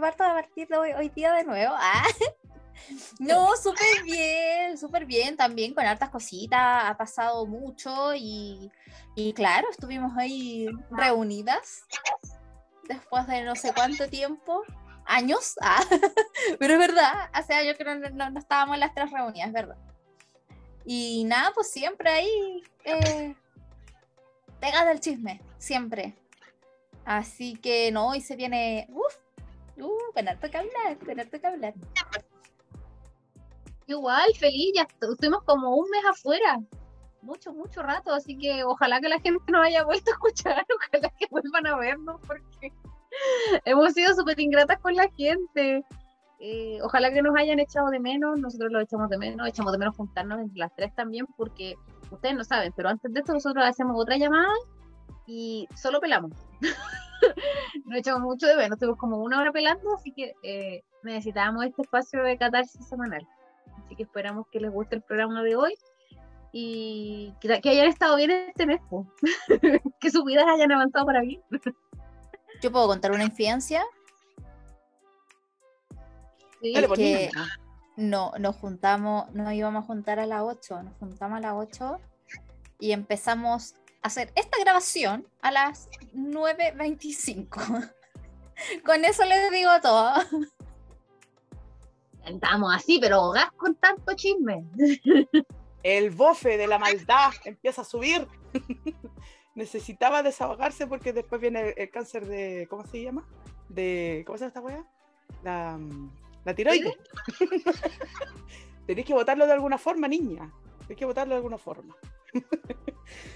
parto a partir de hoy, día de nuevo. Ah. No, súper bien, súper bien, también con hartas cositas, ha pasado mucho y, y claro, estuvimos ahí reunidas después de no sé cuánto tiempo, años, ah, pero es verdad, hace años que no, no, no estábamos las tres reunidas, verdad. Y nada, pues siempre ahí, eh, pega del chisme, siempre. Así que no, hoy se viene, uff, uh, con harto que hablar, con harto que hablar. Igual, feliz, ya estu- estuvimos como un mes afuera, mucho, mucho rato, así que ojalá que la gente nos haya vuelto a escuchar, ojalá que vuelvan a vernos, porque hemos sido súper ingratas con la gente. Eh, ojalá que nos hayan echado de menos, nosotros lo echamos de menos, echamos de menos juntarnos entre las tres también, porque ustedes no saben, pero antes de esto nosotros hacemos otra llamada y solo pelamos. nos echamos mucho de menos, estuvimos como una hora pelando, así que eh, necesitábamos este espacio de catarsis semanal. Así que esperamos que les guste el programa de hoy y que, que hayan estado bien este mes, que sus vidas hayan avanzado para bien. Yo puedo contar una infidencia. Sí, Dale, por que-. No, nos juntamos, nos íbamos a juntar a las 8, nos juntamos a las 8 y empezamos hacer esta grabación a las 9.25. Con eso les digo todo. Estamos así, pero gas con tanto chisme. El bofe de la maldad empieza a subir. Necesitaba desahogarse porque después viene el, el cáncer de. ¿Cómo se llama? De. ¿Cómo se llama esta weá? La, mm, la tiroides. Tenéis que votarlo de alguna forma, niña. Tenéis que votarlo de alguna forma.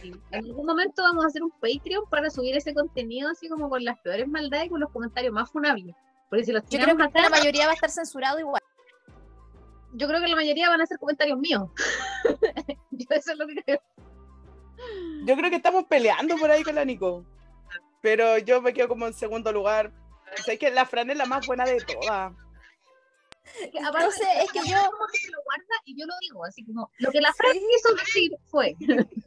Sí. En algún momento vamos a hacer un Patreon para subir ese contenido así como con las peores maldades y con los comentarios más funables. Porque si los Yo creo que acá, la mayoría va a estar censurado igual. yo creo que la mayoría van a ser comentarios míos. yo eso es lo que creo. Yo creo que estamos peleando por ahí con la Nico. Pero yo me quedo como en segundo lugar. O sea, es que la Fran es la más buena de todas. Es que aparte, Entonces, es que yo- como que lo guarda y yo lo digo, así como lo que la Fran quiso decir fue.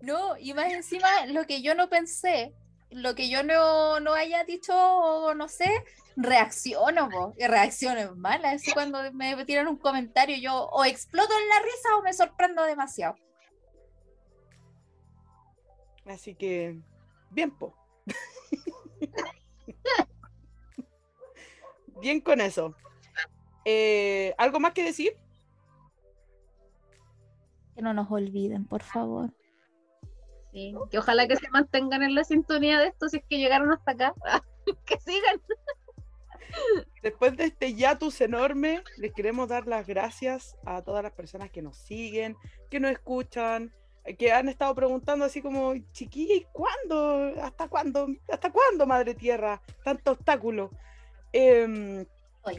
No, y más encima lo que yo no pensé, lo que yo no, no haya dicho, o no sé, reacciono, po, y reacciones malas. Así cuando me tiran un comentario, yo o exploto en la risa o me sorprendo demasiado. Así que, bien, po. bien con eso. Eh, ¿Algo más que decir? Que no nos olviden, por favor. Sí, que ojalá que se mantengan en la sintonía de esto si es que llegaron hasta acá. que sigan. Después de este hiatus enorme, les queremos dar las gracias a todas las personas que nos siguen, que nos escuchan, que han estado preguntando así como, chiquilla, ¿y cuándo? ¿Hasta cuándo? ¿Hasta cuándo, Madre Tierra? Tanto obstáculo. Oye.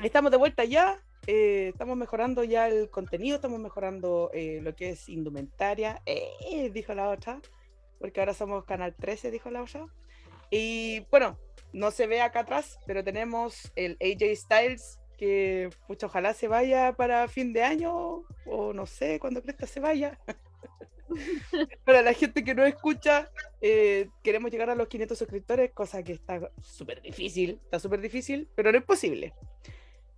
Estamos de vuelta ya, eh, estamos mejorando ya el contenido, estamos mejorando eh, lo que es indumentaria, eh, dijo la otra, porque ahora somos Canal 13, dijo la otra. Y bueno, no se ve acá atrás, pero tenemos el AJ Styles, que pucha, ojalá se vaya para fin de año, o no sé, cuando Cresta se vaya. para la gente que no escucha, eh, queremos llegar a los 500 suscriptores, cosa que está súper difícil, está súper difícil, pero no es posible.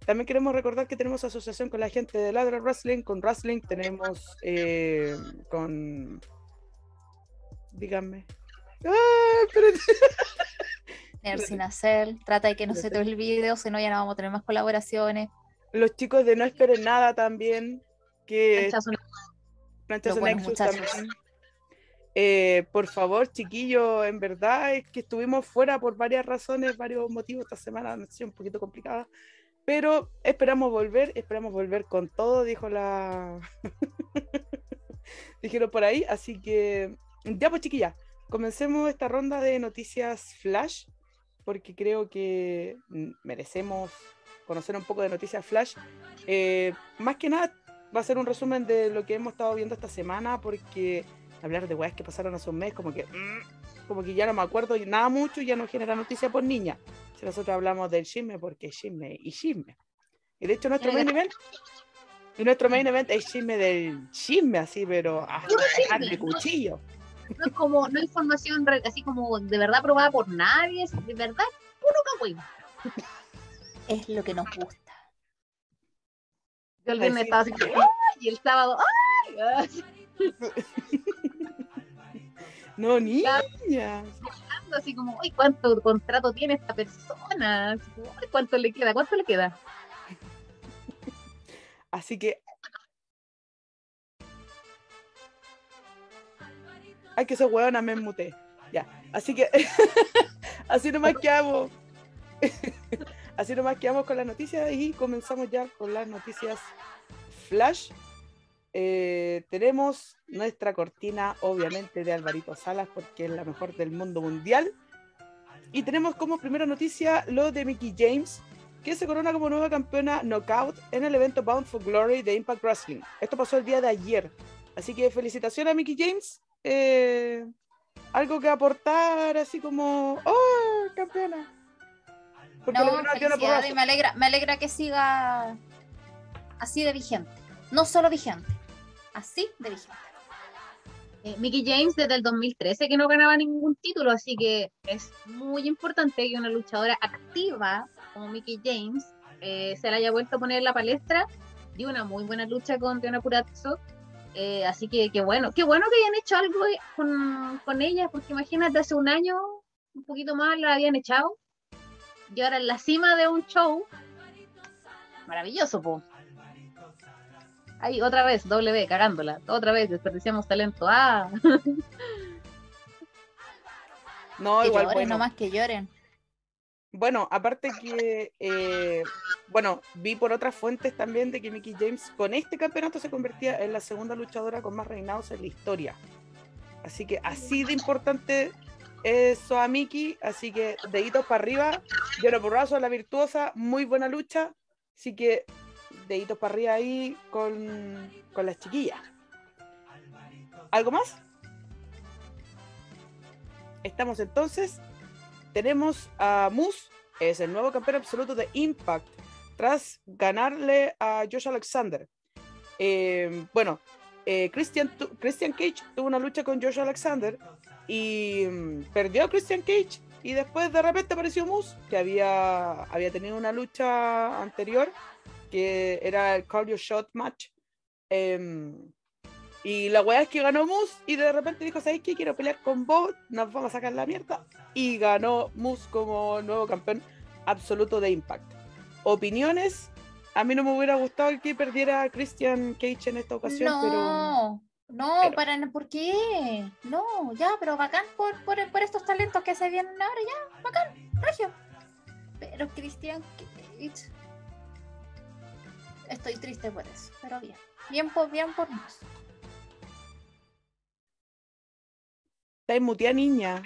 También queremos recordar que tenemos asociación con la gente de Ladra Wrestling, con Wrestling tenemos eh, con... Díganme. ¡Ah, espérate! Tener sin hacer, trata de que no se te olvide, o si no ya no vamos a tener más colaboraciones. Los chicos de No Esperen Nada también, que. Planchazo Nexus muchachos. también. Eh, por favor, chiquillos, en verdad es que estuvimos fuera por varias razones, varios motivos. Esta semana ha sido un poquito complicada, pero esperamos volver, esperamos volver con todo, dijo la. Dijeron por ahí, así que ya pues chiquillas, comencemos esta ronda de noticias flash, porque creo que merecemos conocer un poco de noticias flash. Eh, más que nada va a ser un resumen de lo que hemos estado viendo esta semana, porque hablar de weas que pasaron hace un mes, como que, mm, como que ya no me acuerdo y nada mucho, ya no genera noticia por niña. Si nosotros hablamos del chisme, porque es chisme y chisme. Y de hecho nuestro main event, y nuestro main event es chisme del chisme, así, pero hasta dejar de cuchillo. No es como, no hay información así como de verdad probada por nadie, es de verdad, puro cagüey. es lo que nos gusta. Yo el viernes estaba así ¡ay! Y el sábado, ¡ay! No, niña. Así como, ¡ay! ¿Cuánto contrato tiene esta persona? Así como, "Ay, ¿Cuánto le queda? ¿Cuánto le queda? Así que. Hay que ser huevona, me muté. Ya. Así que. así nomás quedamos. así nomás quedamos con las noticias y comenzamos ya con las noticias Flash. Eh, tenemos nuestra cortina, obviamente, de Alvarito Salas, porque es la mejor del mundo mundial. Y tenemos como primera noticia lo de Mickey James, que se corona como nueva campeona Knockout en el evento Bound for Glory de Impact Wrestling. Esto pasó el día de ayer. Así que felicitaciones a Mickey James. Eh, algo que aportar, así como, ¡oh, campeona! Porque No, felicidades, me alegra, me alegra que siga así de vigente. No solo vigente, así de vigente. Eh, Mickey James desde el 2013 que no ganaba ningún título, así que es muy importante que una luchadora activa como Mickey James eh, se la haya vuelto a poner en la palestra. Dio una muy buena lucha con Diana Purazzo. Eh, así que qué bueno, qué bueno que hayan hecho algo eh, con, con ella, porque imagínate, hace un año, un poquito más, la habían echado. Y ahora en la cima de un show. Maravilloso, po. Ahí, otra vez, W, cagándola. Otra vez, desperdiciamos talento. Ah, No, que igual, lloren, bueno. nomás que lloren. Bueno, aparte que, eh, bueno, vi por otras fuentes también de que Mickey James con este campeonato se convertía en la segunda luchadora con más reinados en la historia. Así que así de importante eso a Mickey, así que deditos para arriba, Diana Porrazo, la virtuosa, muy buena lucha, así que deditos para arriba ahí con, con las chiquillas. ¿Algo más? Estamos entonces tenemos a Moose, es el nuevo campeón absoluto de Impact, tras ganarle a Josh Alexander. Eh, bueno, eh, Christian, Christian Cage tuvo una lucha con Josh Alexander y mm, perdió a Christian Cage y después de repente apareció Moose, que había, había tenido una lucha anterior, que era el Call Your Shot Match. Em, y la weá es que ganó Moose y de repente dijo, ¿sabes qué? Quiero pelear con vos, nos vamos a sacar la mierda. Y ganó Moose como nuevo campeón absoluto de Impact. Opiniones, a mí no me hubiera gustado que perdiera a Christian Cage en esta ocasión, pero... No, no, pero- para, ¿por qué? No, ya, pero bacán por, por, por estos talentos que se vienen ahora, ya, bacán, regio. Pero Cristian Cage. Estoy triste por eso, pero bien. Bien por, bien por nos. Está muteada niña.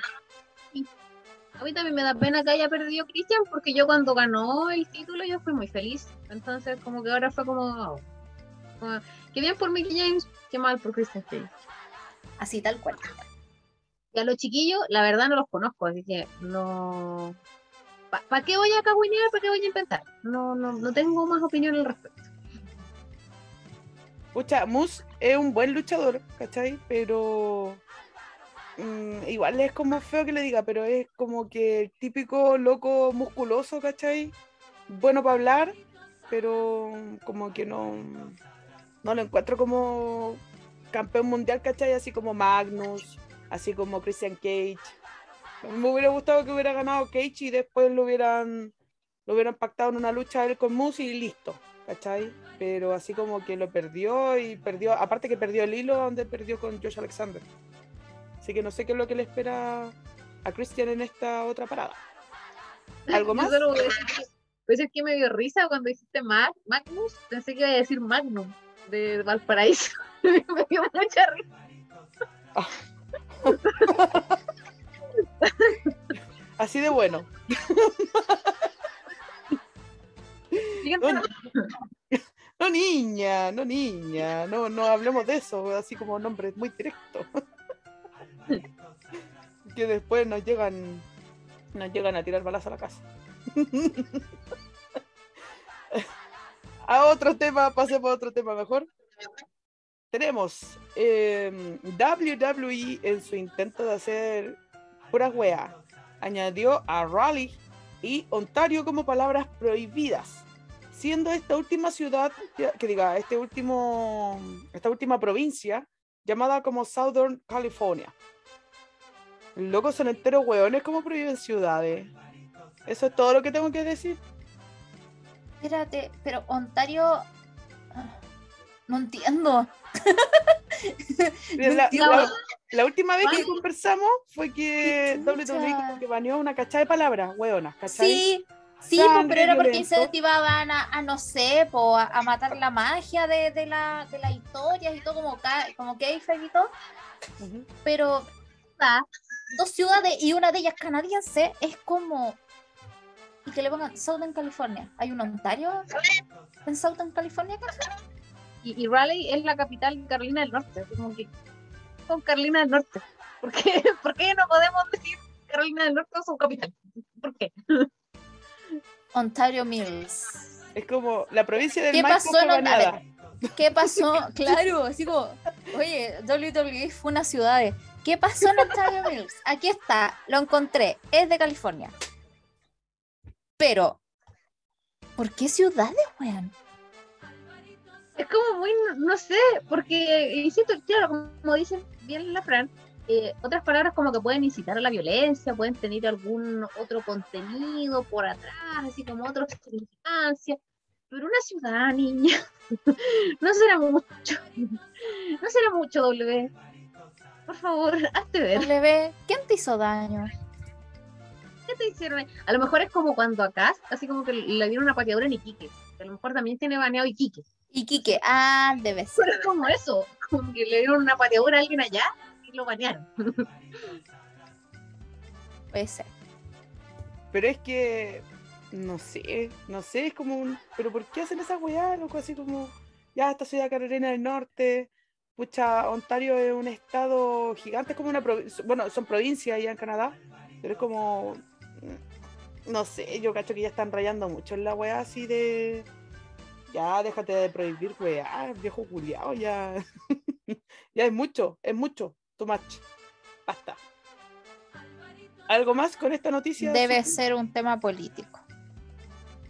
a mí también me da pena que haya perdido Christian porque yo cuando ganó el título yo fui muy feliz. Entonces como que ahora fue como, como, qué bien por Mickey James, qué mal por Christian Cage. Así tal cual. Y a los chiquillos, la verdad no los conozco, así que no... ¿Para qué voy a cagüinear? ¿Para qué voy a inventar? No, no, no tengo más opinión al respecto. Pucha, Moose es un buen luchador, ¿cachai? Pero mm, igual es como feo que le diga, pero es como que el típico loco musculoso, ¿cachai? Bueno para hablar, pero como que no, no lo encuentro como campeón mundial, ¿cachai? Así como Magnus, así como Christian Cage. Me hubiera gustado que hubiera ganado Cage y después lo hubieran, lo hubieran pactado en una lucha él con Moose y listo, ¿cachai? Pero así como que lo perdió y perdió, aparte que perdió el hilo donde perdió con Josh Alexander. Así que no sé qué es lo que le espera a Christian en esta otra parada. ¿Algo más? solo voy a decir que, a decir que me dio risa cuando dijiste Mag- Magnus, pensé que iba a decir Magnum de Valparaíso. me dio mucha risa. Así de bueno. No, no, niña, no niña, no, no hablemos de eso, así como nombres muy directos. que después nos llegan, nos llegan a tirar balas a la casa. a otro tema, pasemos a otro tema mejor. Tenemos eh, WWE en su intento de hacer puras weas. Añadió a Raleigh y Ontario como palabras prohibidas, siendo esta última ciudad, que diga, este último, esta última provincia llamada como Southern California. Locos son enteros hueones como prohíben ciudades. Eso es todo lo que tengo que decir. Espérate, pero Ontario. ah, No entiendo. La, entiendo. la- la última vez que conversamos fue que WWE como que baneó una cachada de palabras, hueonas, ¿cachai? Sí, sí, po, Sangre, pero era porque incentivaban a, a no sé, po, a, a matar la magia de, de, la, de las historias y todo, como, como que y todo. Ujú. Pero Ah, dos ciudades y una de ellas canadiense es como. Y que le pongan Southern California. ¿Hay un Ontario en Southern California? Y, y Raleigh es la capital de Carolina del Norte. como que con Carolina del Norte. ¿Por qué, ¿Por qué no podemos decir Carolina del Norte es su capital? ¿Por qué? Ontario Mills. Es como la provincia del ¿Qué Maipo pasó en Ontario? baneada. ¿Qué pasó? Claro, así como, oye, WWE fue una ciudad. de- ¿Qué pasó en Ontario Mills? Aquí está, lo encontré, es de California. Pero, ¿por qué ciudades, weón? Es como muy, no- no sé, porque, insisto, claro, como dicen bien la Fran, eh, otras palabras como que pueden incitar a la violencia, pueden tener algún otro contenido por atrás, así como otra significancia. Pero una ciudad, niña, no será mucho. No será mucho, W. Por favor, hazte ver. W, ¿quién te hizo daño? ¿Qué te hicieron? A lo mejor es como cuando acá, así como que le dieron una pateadura en Iquique. que A lo mejor también tiene baneado Iquique. Iquique, ah, debe ser. Pero es como eso, como que le dieron una pateadura a alguien allá y lo banearon. Puede ser. Pero es que, no sé, no sé, es como un... ¿Pero por qué hacen esa weá, loco? Así como, ya, esta ciudad Carolina del Norte, pucha, Ontario es un estado gigante, es como una provincia, bueno, son provincias allá en Canadá, pero es como, no sé, yo cacho que ya están rayando mucho en la weá así de... Ya, déjate de prohibir, weá, viejo culiao, ya... ya es mucho, es mucho, too much. Basta. ¿Algo más con esta noticia? Debe ser un tema político.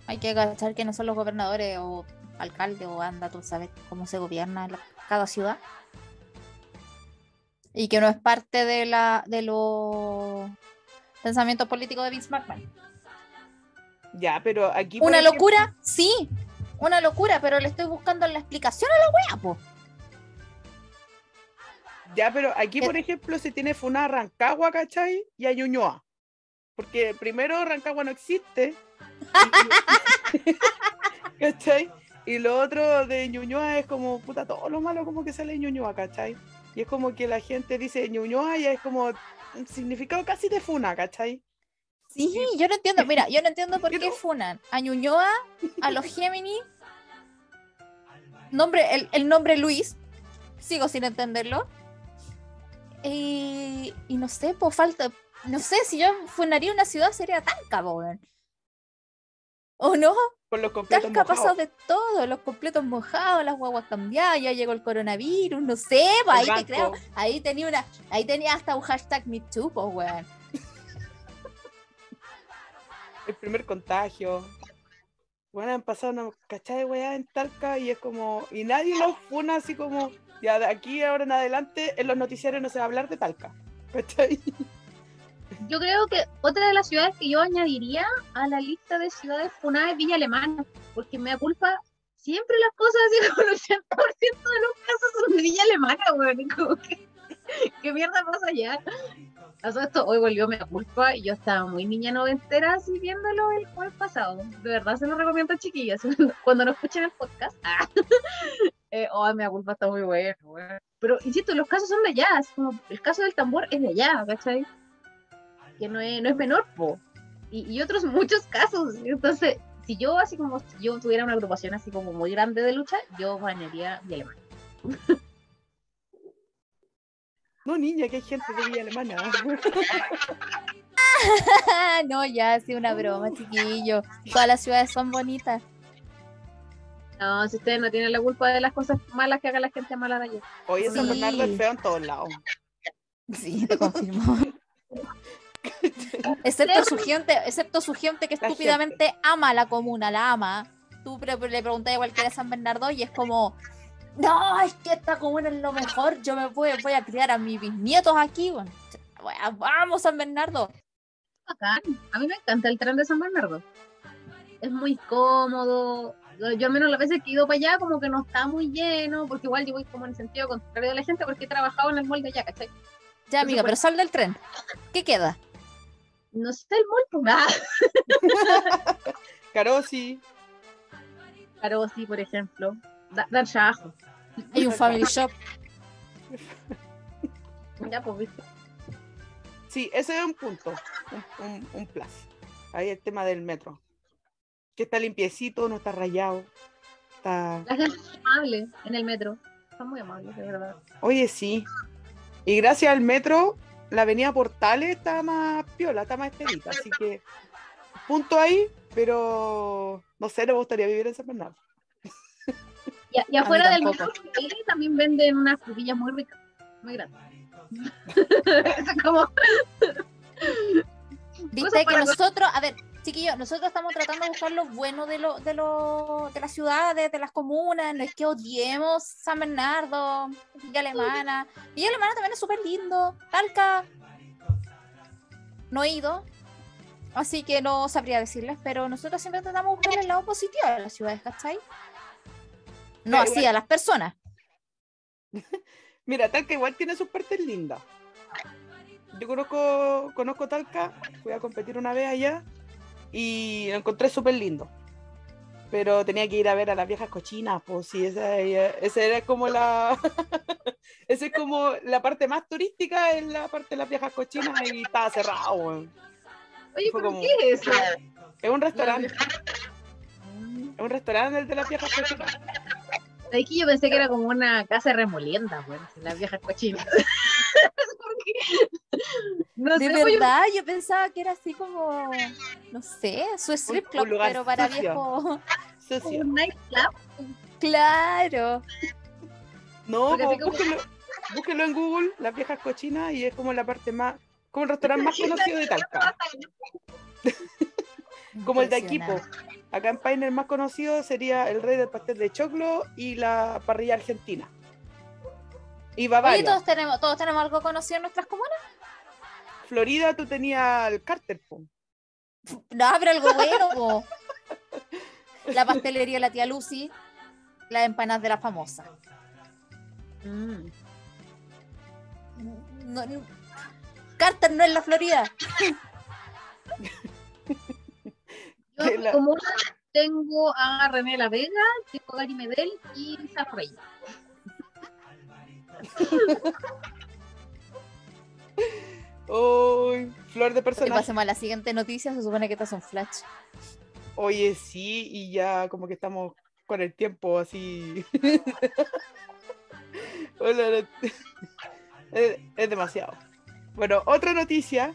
Hay que agachar que no son los gobernadores o alcaldes o anda, tú sabes cómo se gobierna la- cada ciudad. Y que no es parte de la de los pensamientos políticos de Vince McMahon. Ya, pero aquí. Una ejemplo- locura, sí, una locura, pero le estoy buscando la explicación a la wea, po. Ya, pero aquí, por ejemplo, se tiene Funa Rancagua, ¿cachai? Y a Ñuñoa. Porque primero Rancagua no existe. ¿Cachai? Y lo otro de Ñuñoa es como, puta, todo lo malo como que sale de Ñuñoa, ¿cachai? Y es como que la gente dice Ñuñoa y es como un significado casi de Funa, ¿cachai? Sí, yo no entiendo, mira, yo no entiendo por qué funan a Ñuñoa, a los Gemini, nombre, el, el nombre Luis, sigo sin entenderlo. Y, y no sé, pues falta, no sé, si yo funaría una ciudad sería Talca, weón. ¿O no? Con los completos Talca ha pasado de todo, los completos mojados, las guaguas cambiadas, ya llegó el coronavirus, no sé, pues, ahí te creo, ahí tenía una, ahí tenía hasta un hashtag MeToo, pues, weón. El primer contagio. Bueno, han pasado una cachada de weá en Talca y es como. Y nadie los funa así como. Ya de aquí ahora en adelante en los noticiarios no se va a hablar de Talca. ¿Cachai? Yo creo que otra de las ciudades que yo añadiría a la lista de ciudades funadas es Villa Alemana, porque me da culpa siempre las cosas así como el 80% de los casos son de Villa Alemana, weón. y como ¿Qué mierda pasa allá? Pasó esto, hoy volvió me da culpa y yo estaba muy niña noventera así viéndolo el jueves pasado. De verdad se lo recomiendo chiquillas. Cuando no escuchen el podcast. Ah. Eh, oh, culpa está muy bueno. Pero insisto, los casos son de allá, como el caso del tambor es de allá, ¿cachai? que no es, no es menor, po. Y, y otros muchos casos. Entonces, si yo así como si yo tuviera una agrupación así como muy grande de lucha, yo banearía Villa Alemana. No, niña, que hay gente de Villa Alemana. no, ya, sí, una broma, chiquillo. Todas las ciudades son bonitas. No, si ustedes no tienen la culpa de las cosas malas que haga la gente mala de allá. Oye, San Sí. Bernardo es feo en todos lados. Sí, te confirmo. Excepto su gente, excepto su gente que La estúpidamente ama la comuna, la ama. Tú pre- le preguntas a cualquiera de San Bernardo y es como, no, es que esta comuna es lo mejor, yo me voy, voy a criar a mis bisnietos aquí. bueno. Vamos, San Bernardo. bacán. A mí me encanta el tren de San Bernardo. Es muy cómodo. Yo yo al menos las veces que he ido para allá como que no está muy lleno, porque igual yo voy como en el sentido contrario de la gente porque he trabajado en el molde allá, ¿cachai? Ya, amiga, pero sal del tren. ¿Qué queda? No sé el mall, pues nada. Carosi. Carosi, por ejemplo. Da- Dar trabajo. Hay un family shop. Ya, pues, ¿viste? Sí, ese es un punto, un, un, un plus. Ahí el tema del metro. Que está limpiecito, no está rayado. Está... La gente es amable en el metro. Son muy amables, de verdad. Oye, sí. Y gracias al metro, la avenida Portales está más piola, está más estelita. Así que, punto ahí, pero no sé, le gustaría vivir en San Bernardo. Y, y afuera del metro también venden unas frutillas muy ricas, muy grandes. Eso es como. Viste que nosotros, a ver, chiquillos, nosotros estamos tratando de buscar lo bueno de, lo, de, lo, de las ciudades, de las comunas, no es que odiemos San Bernardo, Villa Alemana. Villa Alemana también es súper lindo. Talca, no he ido, así que no sabría decirles, pero nosotros siempre tratamos de buscar el lado positivo de las ciudades, ¿cachai? No así igual- a las personas. Mira, Talca igual tiene sus partes lindas. Yo conozco, conozco Talca, fui a competir una vez allá y lo encontré súper lindo. Pero tenía que ir a ver a las viejas cochinas, pues sí, esa, esa era como la. esa es como la parte más turística, es la parte de las viejas cochinas y estaba cerrado. Oye, ¿pero como- qué es eso? Es un restaurante, es un restaurante el de las viejas cochinas. Es que yo pensé que era como una casa de remolienda, bueno, las viejas cochinas. No De sé, yo- verdad, yo pensaba que era así como, no sé, su strip un club, lugar pero para sucio. viejos. Sucio. un nightclub. Claro. No, como- búsquelo, búsquelo en Google, las viejas cochinas, y es como la parte más, como el restaurante más conocido de Talca, como el de Equipo. Acá en Paine el más conocido sería el rey del pastel de choclo y la parrilla argentina. Y Oye, Bavaria. todos tenemos, todos tenemos algo conocido en nuestras comunas. Florida tú tenías el Carter, po. No, pero algo bueno. po. La pastelería de la tía Lucy, las empanadas de la famosa. Mm. No- no- Carter no es la Florida. Yo la- como tengo a René La Vega, tengo a Gary Medel y Lisa Reyes. Uy, flor de personaje. pasemos a la siguiente noticia, se supone que estas son flash. Oye, sí, y ya como que estamos con el tiempo así. Hola, es, es demasiado. Bueno, otra noticia,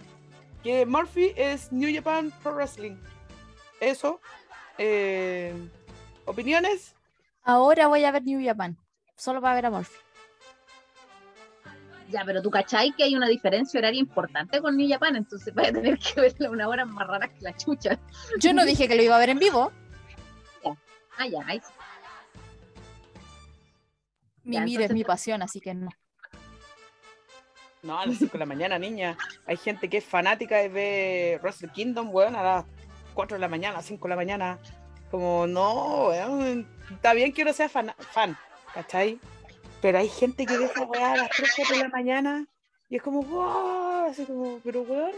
que Murphy es New Japan Pro Wrestling. Eso. eh, ¿Opiniones? Ahora voy a ver New Japan, solo para ver a Morphy. Ya, pero tú cachai que hay una diferencia horaria importante con New Japan, entonces vas a tener que verla una hora más rara que la chucha. Yo no dije que lo iba a ver en vivo. Ah, ya, ahí sí. Mi Ya, mira es mi pasión, así que no. No, a las 5 de la mañana, niña. Hay gente que es fanática de ver Wrestle Kingdom, weón, a las 4 de la mañana, a las 5 de la mañana. Como, no, weón. Está bien que uno sea fan, fan ¿cachai? Pero hay gente que ve esa weá a las 3, 4 de la mañana y es como, wow, así como, pero weón.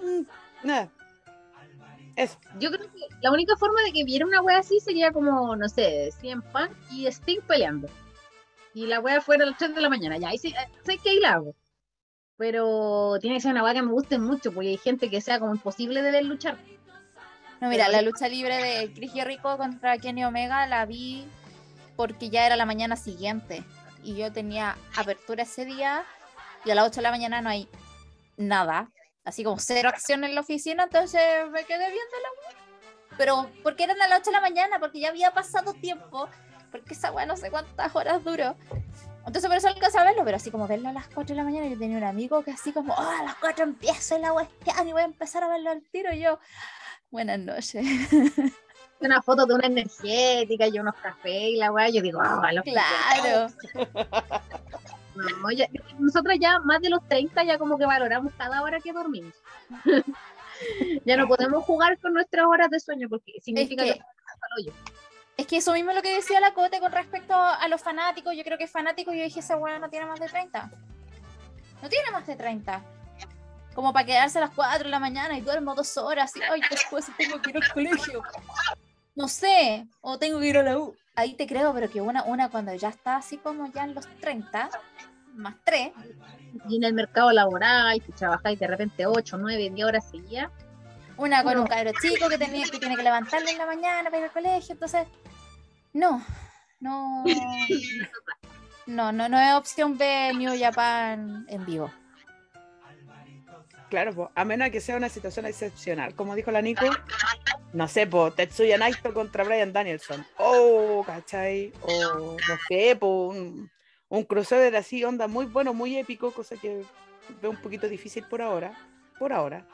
mm, Nada. Eso. Yo creo que la única forma de que viera una wea así sería como, no sé, CM Punk y Sting peleando. Y la wea fuera a las 3 de la mañana. Ya, ahí sí, eh, sé que ahí la hago. Pero tiene que ser una wea que me guste mucho, porque hay gente que sea como imposible de ver luchar. No, mira, la lucha libre de Chris Jericho contra Kenny Omega la vi porque ya era la mañana siguiente y yo tenía apertura ese día y a las 8 de la mañana no hay nada, así como cero acción en la oficina, entonces me quedé viendo la. Pero, ¿por qué eran a las 8 de la mañana? Porque ya había pasado tiempo, porque esa weá no sé cuántas horas duró. Entonces por eso alcancé a verlo, pero así como verlo a las 4 de la mañana, yo tenía un amigo que así como, oh, a las 4 empiezo el cuestión y voy a empezar a verlo al tiro. Y yo, buenas noches. Una foto de una energética y unos cafés y la weá, yo digo, ah, los Claro. No, ya- nosotros ya más de los 30 ya como que valoramos cada hora que dormimos. ya no podemos jugar con nuestras horas de sueño porque significa que- que. Es que eso mismo es lo que decía la Cote con respecto a los fanáticos. Yo creo que fanático, yo dije, ese weón no tiene más de 30. No tiene más de 30. Como para quedarse a las 4 de la mañana y duermo dos horas y, ay, después tengo que ir al colegio. No sé, o tengo que ir a la U. Ahí te creo, pero que una, una cuando ya está así como ya en los 30, más 3, Y en el mercado laboral, si trabajáis de repente 8, 9, 10 horas seguidas, una con un cabro chico que, tenía, que tiene que levantarle en la mañana para ir al colegio, entonces, no, no, no, no, no es opción ver New Japan en vivo. Claro, po, a menos que sea una situación excepcional. Como dijo la Nico, no sé, po, Tetsuya Naito contra Brian Danielson. Oh, ¿cachai? O no sé, po, un, un crossover así, onda muy bueno, muy épico, cosa que veo un poquito difícil por ahora. Por ahora.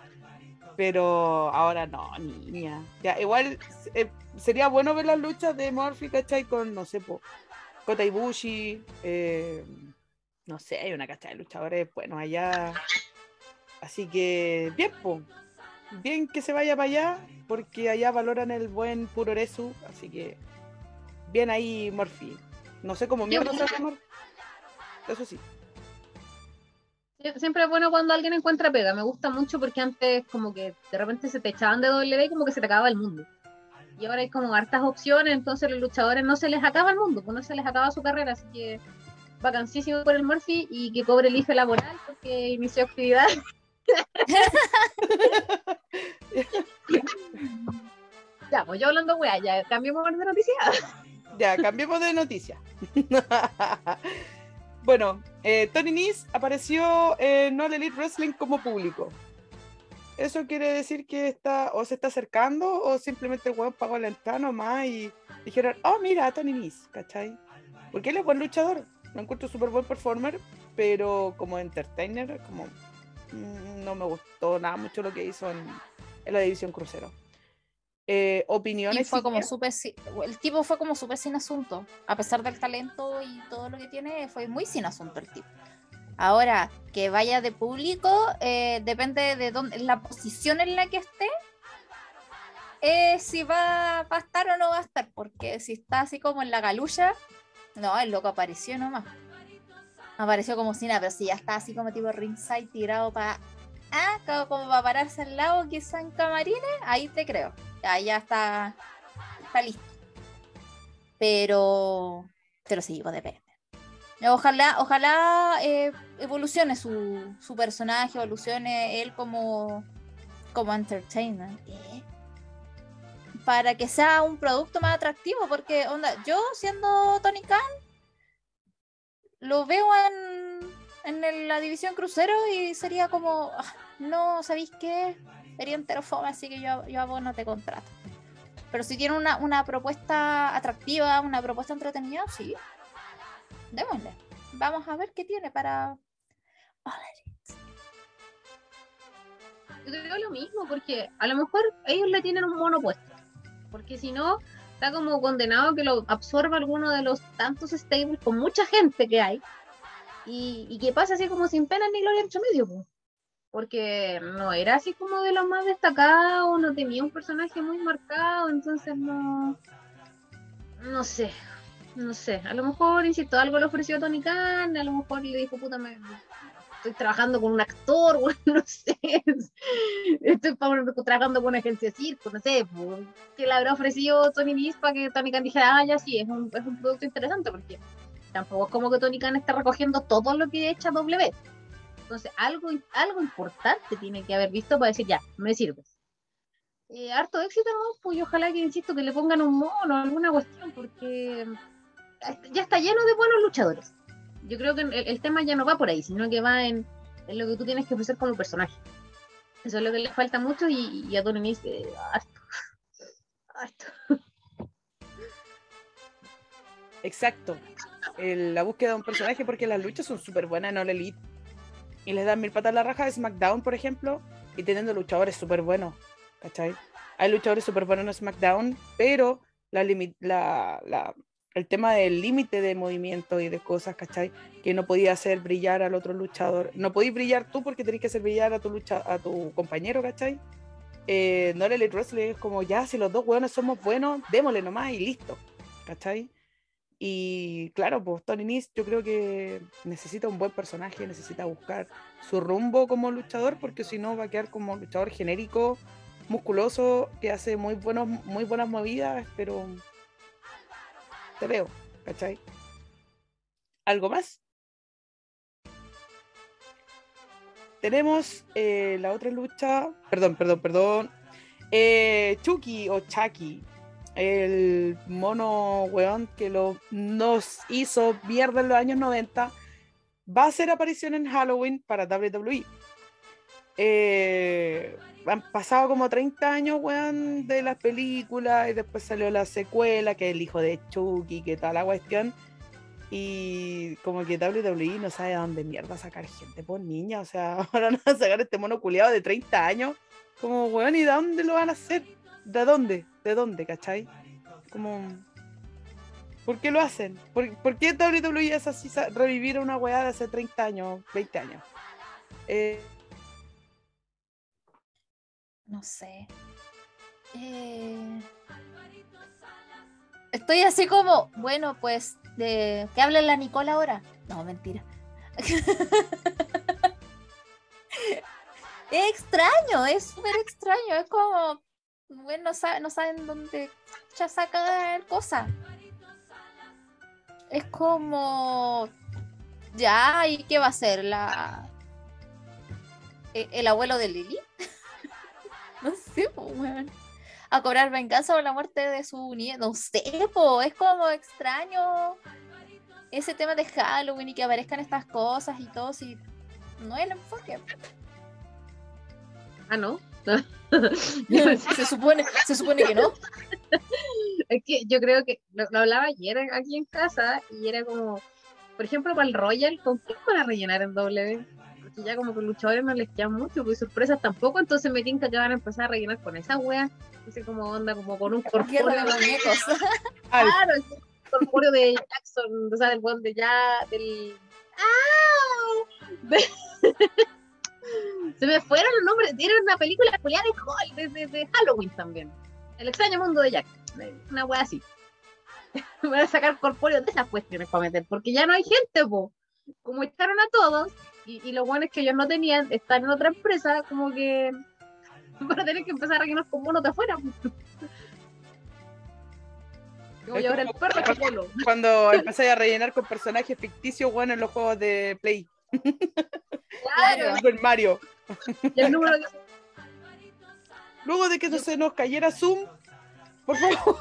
Pero ahora no, niña. Ya, igual eh, sería bueno ver las luchas de Murphy, ¿cachai? Con, no sé, po, Kota Ibushi. eh, no sé, hay una cacha de luchadores, bueno, allá. Así que, bien, po. Bien que se vaya para allá, porque allá valoran el buen Puroresu. Así que, bien ahí, Morphy. No sé cómo mierda se llama. Eso sí. Sie- Siempre es bueno cuando alguien encuentra pega. Me gusta mucho porque antes como que de repente se te echaban de W y como que se te acababa el mundo. Y ahora hay como hartas opciones, entonces los luchadores no se les acaba el mundo, pues no se les acaba su carrera, así que vacancísimo por el Murphy y que cobre el IFE laboral porque inició actividad. ya, pues yo hablando weá, ya cambiamos de noticia. Ya, cambiemos de noticia. bueno, eh, Tony Nese apareció en All Elite Wrestling como público. ¿Eso quiere decir que está o se está acercando o simplemente el weón pagó la entrada nomás y dijeron, oh, mira, Tony Nese, ¿cachai? Porque él es buen luchador, lo encuentro súper buen performer, pero como entertainer, como no me gustó nada mucho lo que hizo en, en la división crucero. Eh, opiniones. Y fue como si- el tipo fue como súper sin asunto. A pesar del talento y todo lo que tiene, fue muy sin asunto el tipo. Ahora, que vaya de público, eh, depende de dónde, la posición en la que esté, eh, si va, va a estar o no va a estar. Porque si está así como en la galucha, no, el loco apareció nomás. Apareció como nada, pero si ya está así como tipo ringside tirado para. Ah, como, como para pararse al lado, quizá en camarines, ahí te creo. Ahí ya está, está listo. Pero, pero sí, pues depende. Ojalá, ojalá eh, evolucione su, su personaje, evolucione él como, como entertainment. ¿eh? Para que sea un producto más atractivo, porque onda, yo siendo Tony Khan, lo veo en, en la división crucero y sería como, "Ah, no, ¿sabéis qué? Sería entero fome, así que yo, yo a vos no te contrato. Pero si tiene una, una propuesta atractiva, una propuesta entretenida, sí. Démosle. Vamos a ver qué tiene para. Yo creo lo mismo, porque a lo mejor ellos le tienen un mono puesto. Porque si no, está como condenado que lo absorba alguno de los tantos stables con mucha gente que hay. Y, y que pase así como sin pena ni gloria entre medio. po. Porque no era así como de los más destacados, no tenía un personaje muy marcado, entonces no. No sé. No sé. A lo mejor, insisto, algo le ofreció Tony Khan, a lo mejor le dijo, puta, me, estoy trabajando con un actor, bueno, no sé, estoy trabajando con una agencia de circo, no sé, pues, que le habrá ofrecido Tony para que Tony Khan dijera, ah, ya sí, es un, es un producto interesante, porque tampoco es como que Tony Khan está recogiendo todo lo que echa W. Entonces, algo, algo importante tiene que haber visto para decir, ya, me sirves. Eh, harto éxito, ¿no? Pues ojalá que, insisto, que le pongan un mono, alguna cuestión, porque ya está lleno de buenos luchadores yo creo que el, tema ya no va por ahí, sino que va en, en lo que tú tienes que ofrecer como personaje. Eso es lo que le falta mucho y, y a Tony eh, harto. Harto. Exacto. la búsqueda de un personaje porque las luchas son súper buenas en All Elite. Y les dan mil patas a la raja de SmackDown, por ejemplo, y teniendo luchadores súper buenos, ¿cachai? Hay luchadores súper buenos en SmackDown, pero la la- la- el tema del límite de movimiento y de cosas, ¿cachai? Que no podía hacer brillar al otro luchador. No podías brillar tú porque tenías que hacer brillar a tu, lucha, a tu compañero, ¿cachai? Eh, no Elite Wrestling es como ya, si los dos hueones somos buenos, démosle nomás y listo, ¿cachai? Y claro, pues Tony Nese yo creo que necesita un buen personaje, necesita buscar su rumbo como luchador, porque si no va a quedar como luchador genérico, musculoso, que hace muy, buenos, muy buenas movidas, pero te veo, ¿cachai? ¿Algo más? Tenemos eh, la otra lucha, perdón, perdón, perdón, eh, Chucky o Chucky, el mono weón que lo, nos hizo mierda en los años 90, va a hacer aparición en Halloween para WWE. Eh, han pasado como 30 años, weón, de las películas y después salió la secuela, que es el hijo de Chucky, que tal la cuestión. Y como que WWE no sabe a dónde mierda sacar gente, por niña. O sea, ahora van a sacar este mono culiado de 30 años. Como, weón, ¿y de dónde lo van a hacer? ¿De dónde? ¿De dónde, cachai? Como. ¿Por qué lo hacen? ¿Por, por qué WWE es así, revivir una weá de hace 30 años, 20 años? Eh, No sé. Eh, Estoy así como, bueno, pues, de... ¿qué habla la Nicola ahora? No, mentira. es extraño, es súper extraño. Es como, bueno, no, sa- no saben dónde ya sacar cosas. Es como, ya, ¿y qué va a ser? La... e- ¿El abuelo de Lily? No sé, po, weón. A cobrar venganza por la muerte de su nieto. No sé, po. Es como extraño ese tema de Halloween y que aparezcan estas cosas y todo. Si no es el enfoque. Ah, no. se, supone, se supone que no. Es que yo creo que lo, lo hablaba ayer aquí en casa y era como, por ejemplo, para el Royal, ¿con qué van a rellenar en W? Porque ya como que luchadores no les queda mucho, pues sorpresas tampoco, entonces me tinca que van a empezar a rellenar con esa wea, así como onda, como con un corpóreo. de muñecos. Claro, es un corpóreo de Jackson, o sea, del buen de ya, del... ¡Ah! De- Se me fueron los nombres, tienen una película culiada de, Hall- de, de- de Halloween también. El extraño mundo de Jack. Una wea así. Voy a sacar corpóreos de esas cuestiones para meter, porque ya no hay gente, po. Como echaron a todos, y, y lo bueno es que ellos no tenían, están en otra empresa, como que van a tener que empezar a rellenar con monos de afuera. Es llevar el perro chocolo. cuando empecé a rellenar con personajes ficticios, bueno, en los juegos de Play. Claro. Con Mario. Y el número que Luego de que se nos cayera Zoom, por favor,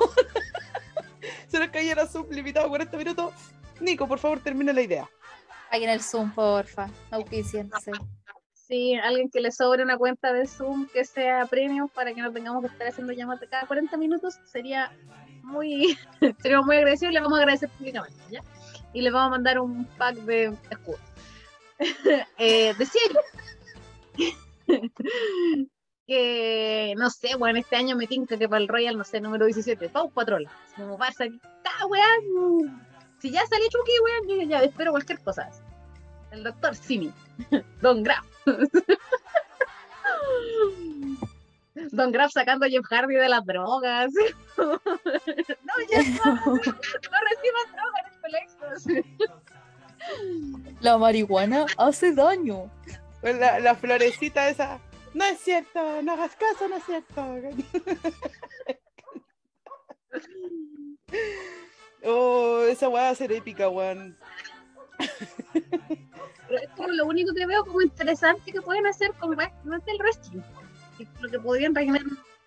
se nos cayera Zoom limitado a 40 minutos. Nico, por favor, termina la idea. Paguen el Zoom, porfa. Auspiciense. Sí, alguien que le sobre una cuenta de Zoom que sea premium para que no tengamos que estar haciendo llamadas cada 40 minutos sería muy sería muy agradecido y le vamos a agradecer públicamente, ¿ya? Y le vamos a mandar un pack de escudos. Eh, decía que no sé, bueno, este año me tinca que para el Royal, no sé, número 17, Pau Patrol. Como pasa ¡ah, weón! Si ya salió Chucky, weón, yo ya espero cualquier cosa. El doctor Simi, Don Graf. Don Graf sacando a Jeff Hardy de las drogas. no, Jeff, no, no recibas drogas en el colegio. La marihuana hace daño. La, la florecita esa. No es cierto, no hagas caso, no es cierto. Oh, esa weá va a ser épica, weón. Pero es como lo único que veo como interesante que pueden hacer con es del wrestling. Es lo que podrían rellenar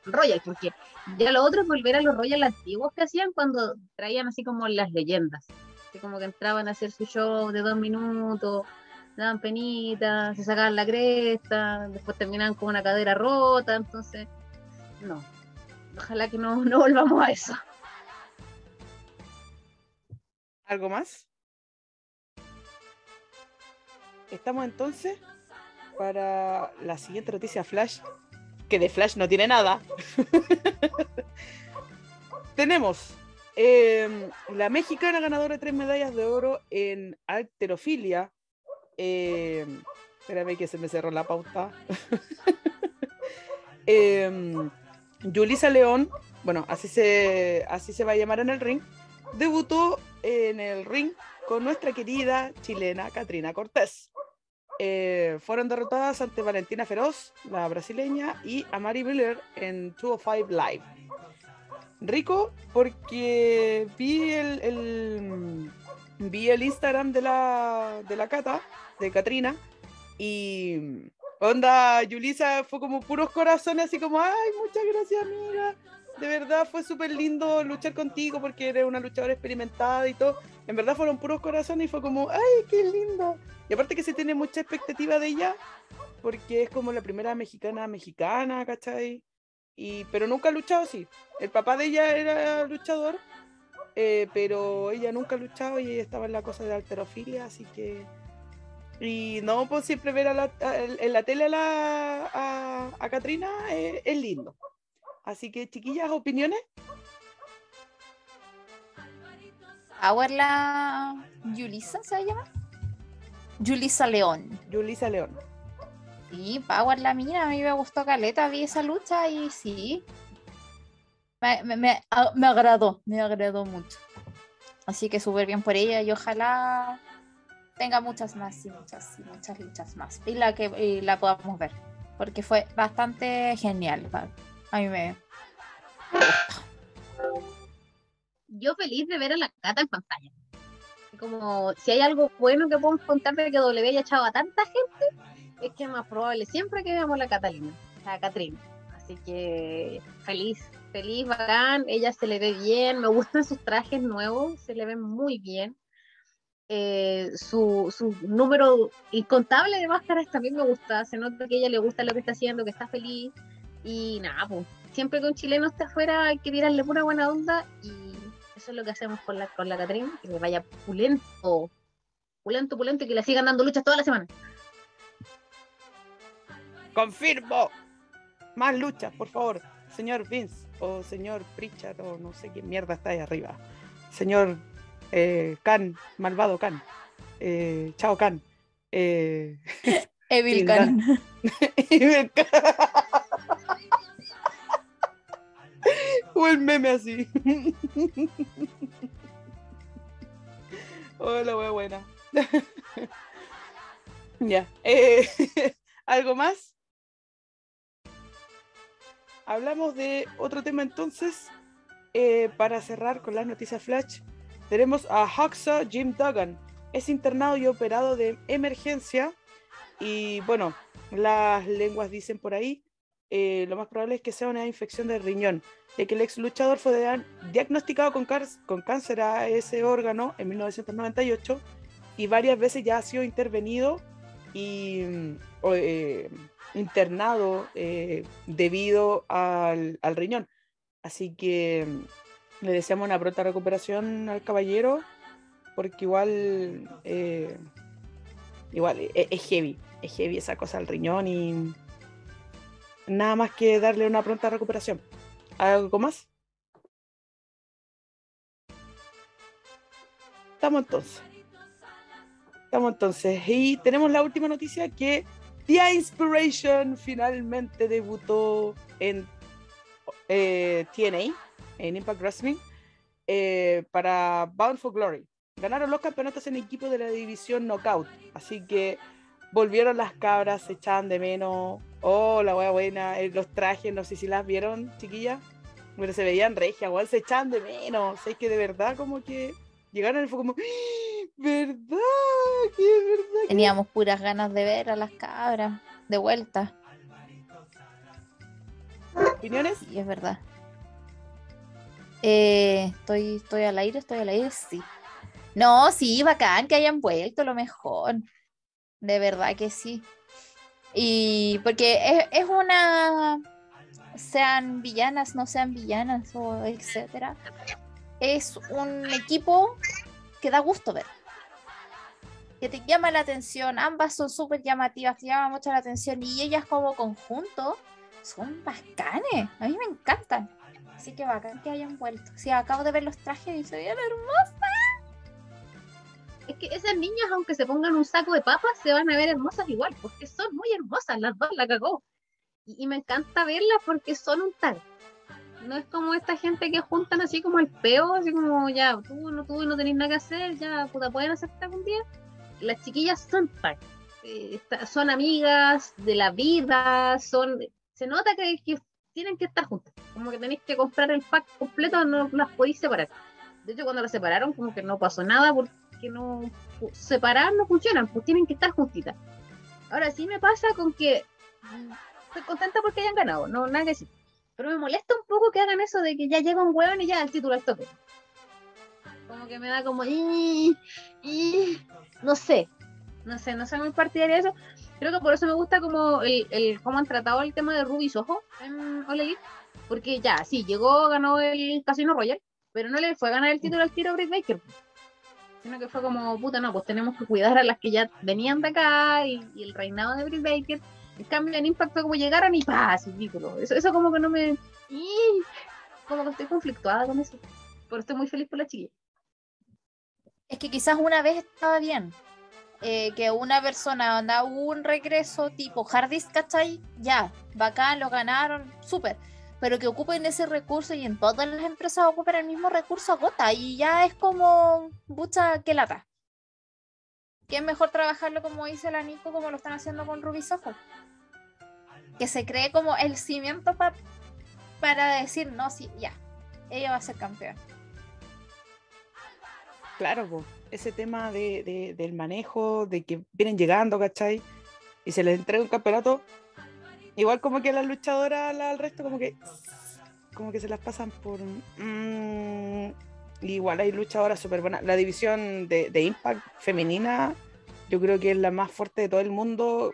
Royal, porque ya lo otro es volver a los Royal antiguos que hacían cuando traían así como las leyendas. Así como que entraban a hacer su show de dos minutos, daban penitas, se sacaban la cresta, después terminaban con una cadera rota, entonces, no. Ojalá que no, no volvamos a eso. ¿Algo más? estamos entonces para la siguiente noticia Flash, que de Flash no tiene nada. Tenemos em, la mexicana ganadora de tres medallas de oro en alterofilia. Eh, espérame que se me cerró la pauta. Em, Yulisa León, bueno, así se, así se va a llamar en el ring, debutó en el ring con nuestra querida chilena Katrina Cortés. Eh, fueron derrotadas ante Valentina Feroz, la brasileña, y Amari Miller en 205 Live. Rico, porque vi el, vi el Instagram de la, de la Cata, de Katrina, y onda, Yulisa fue como puros corazones, así como, ay, muchas gracias, amiga. De verdad fue súper lindo luchar contigo porque eres una luchadora experimentada y todo. En verdad fueron puros corazones y fue como, ay, qué lindo. Y aparte que se tiene mucha expectativa de ella, porque es como la primera mexicana mexicana, ¿cachai? Y, pero nunca ha luchado así. El papá de ella era luchador, eh, pero ella nunca ha luchado y ella estaba en la cosa de alterofilia, así que y no, pues siempre ver a la, en la tele a, la, a, Katrina es, lindo. Así que, chiquillas, ¿opiniones? Power la Yulisa se llama. Yulisa León. Yulisa León. Sí, Power la mía, a mí me gustó Caleta, vi esa lucha y sí. Me, me, me, me agradó, me agradó mucho. Así que súper bien por ella y ojalá tenga muchas más y muchas y muchas luchas más y la que la podamos ver porque fue bastante genial a me yo feliz de ver a la Cata en pantalla. Como si hay algo bueno que podemos contar de que W haya echado a tanta gente es que es más probable siempre que veamos la Catalina la Catrina. Así que feliz feliz bacán. Ella se le ve bien. Me gustan sus trajes nuevos. Se le ven muy bien. Eh, su, su, número incontable de máscaras también me gusta. Se nota que a ella le gusta lo que está haciendo, que está feliz. Y nada, pues siempre que un chileno esté afuera hay que tirarle pura buena onda. Y eso es lo que hacemos con la, con la Catrina, que le vaya pulento, pulento, pulento, y que le sigan dando luchas toda la semana. Confirmo. Más luchas, por favor. Señor Vince o señor Pritchard o no sé qué mierda está ahí arriba. Señor eh, Khan, malvado Khan, eh, Chao Khan, eh, Evil Khan. Evil o el meme así. Hola, wea buena. ya. Eh, ¿Algo más? Hablamos de otro tema entonces. Eh, para cerrar con las noticias flash, tenemos a Hacksaw Jim Duggan. Es internado y operado de emergencia. Y bueno, las lenguas dicen por ahí, eh, lo más probable es que sea una infección de riñón, ya que el ex luchador fue diagnosticado con, cáncer a ese órgano en 1998 y varias veces ya ha sido intervenido y eh, internado eh, debido al, riñón. Así que le deseamos una pronta recuperación al caballero, porque igual, eh, igual e-, es, heavy, es heavy esa cosa al riñón y nada más que darle una pronta recuperación. ¿Algo más? Estamos entonces. Estamos entonces. Y tenemos la última noticia que The Inspiration finalmente debutó en eh, TNA en Impact Wrestling eh, para Bound for Glory. Ganaron los campeonatos en equipo de la división Knockout. Así que volvieron las cabras, se echaban de menos. Oh, la wea buena. Eh, los trajes, no sé si las vieron, chiquillas. Pero se veían regia, igual se echaban de menos. Es que de verdad, como que llegaron y fue como, ¡Ah! ¿verdad? ¿Qué verdad? Teníamos puras ganas de ver a las cabras de vuelta. ¿Opiniones? Sí, es verdad. Eh, estoy, estoy al aire, estoy al aire, sí. No, sí, bacán que hayan vuelto, lo mejor. De verdad que sí. Y porque es, es una, sean villanas, no sean villanas, o etcétera. Es un equipo que da gusto ver. que te llama la atención. Ambas son súper llamativas, te llaman mucho la atención y ellas como conjunto son bacanes. A mí me encantan. Así que bacán que hayan vuelto. Sí, acabo de ver los trajes y se veían hermosos. Es que esas niñas, aunque se pongan un saco de papas, se van a ver hermosas igual, porque son muy hermosas, las dos la cagó. Y, y me encanta verlas porque son un tal. No es como esta gente que juntan así como el peo, así como ya, tú no, tú no tenés nada que hacer, ya, puta, pueden hacerte algún día. Las chiquillas son tal. Eh, son amigas de la vida, son. Se nota que, que tienen que estar juntas. Como que tenéis que comprar el pack completo, no las podéis separar. De hecho, cuando las separaron, como que no pasó nada porque no. Separar no funcionan, pues tienen que estar juntitas. Ahora sí me pasa con que. Estoy contenta porque hayan ganado, no nada que decir. Pero me molesta un poco que hagan eso de que ya llega un hueón y ya el título al toque. Como que me da como. "Ih, ih", no sé. No sé, no soy muy partidaria de eso. Creo que por eso me gusta como el, el cómo han tratado el tema de Ruby Soho en Elite. Porque ya, sí, llegó, ganó el Casino Royal, pero no le fue a ganar el título al tiro a Britt Baker. Sino que fue como, puta, no, pues tenemos que cuidar a las que ya venían de acá y, y el reinado de Britt Baker. En cambio, en Impact como llegaron y ¡paz! el título. Eso, eso como que no me. ¡Ih! Como que estoy conflictuada con eso. Pero estoy muy feliz por la chiquilla. Es que quizás una vez estaba bien. eh, que una persona anda un regreso tipo Hardys, ¿cachai? Ya, bacán, lo ganaron, súper. Pero que ocupen ese recurso y en todas las empresas ocupen el mismo recurso, agota. Y ya es como, bucha, que lata. Que es mejor trabajarlo como dice la Nico, como lo están haciendo con Ruby Soho. Que se cree como el cimiento pa- para decir, no, sí, ya, ella va a ser campeona. Claro, ese tema de, de- del manejo, de que vienen llegando, ¿cachai? Y se les entrega un campeonato, igual como que las luchadoras al resto como que como que se las pasan por... mm, igual hay luchadoras súper buenas. La división de, de Impact femenina yo creo que es la más fuerte de todo el mundo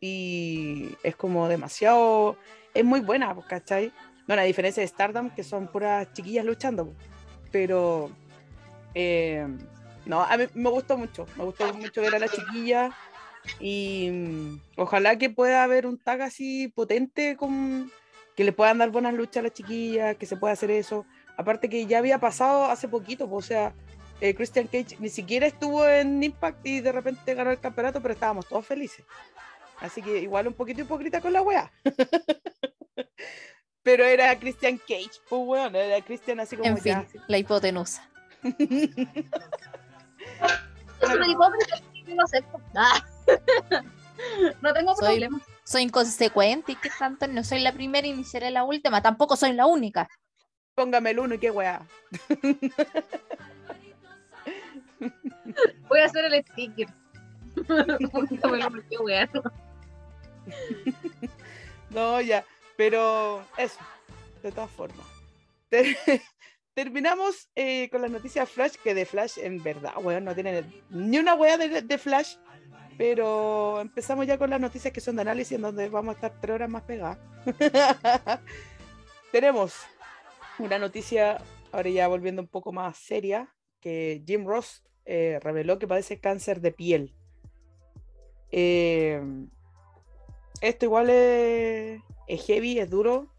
y es como demasiado... Es muy buena, pues, ¿cachai? No, la diferencia de Stardom, que son puras chiquillas luchando, pues, pero... Eh, no, a mí me gustó mucho, me gustó mucho ver a la chiquilla y ojalá que pueda haber un tag así potente con que le puedan dar buenas luchas a las chiquillas, que se pueda hacer eso. Aparte que ya había pasado hace poquito, pues, o sea, eh, Christian Cage ni siquiera estuvo en Impact y de repente ganó el campeonato, pero estábamos todos felices. Así que igual un poquito hipócrita con la wea. pero era Christian Cage, pues weón, era Christian así como En fin, ya, la hipotenusa. Es una hipócrita que lo acepto. Ah. no tengo Soy- problema. Soy inconsecuente y que tanto no soy la primera y ni seré la última. Tampoco soy la única. póngame el uno y qué wea. Voy a hacer el sticker. Póngamelo, qué weá. No, ya, pero eso, de todas formas. Ter- Terminamos eh, con las noticias Flash, que de Flash en verdad, weón, no tienen ni una wea de, de Flash, pero empezamos ya con las noticias que son de análisis, en donde vamos a estar tres horas más pegadas. Tenemos una noticia, ahora ya volviendo un poco más seria, que Jim Ross eh, reveló que padece cáncer de piel. Eh, esto igual es, heavy, es duro.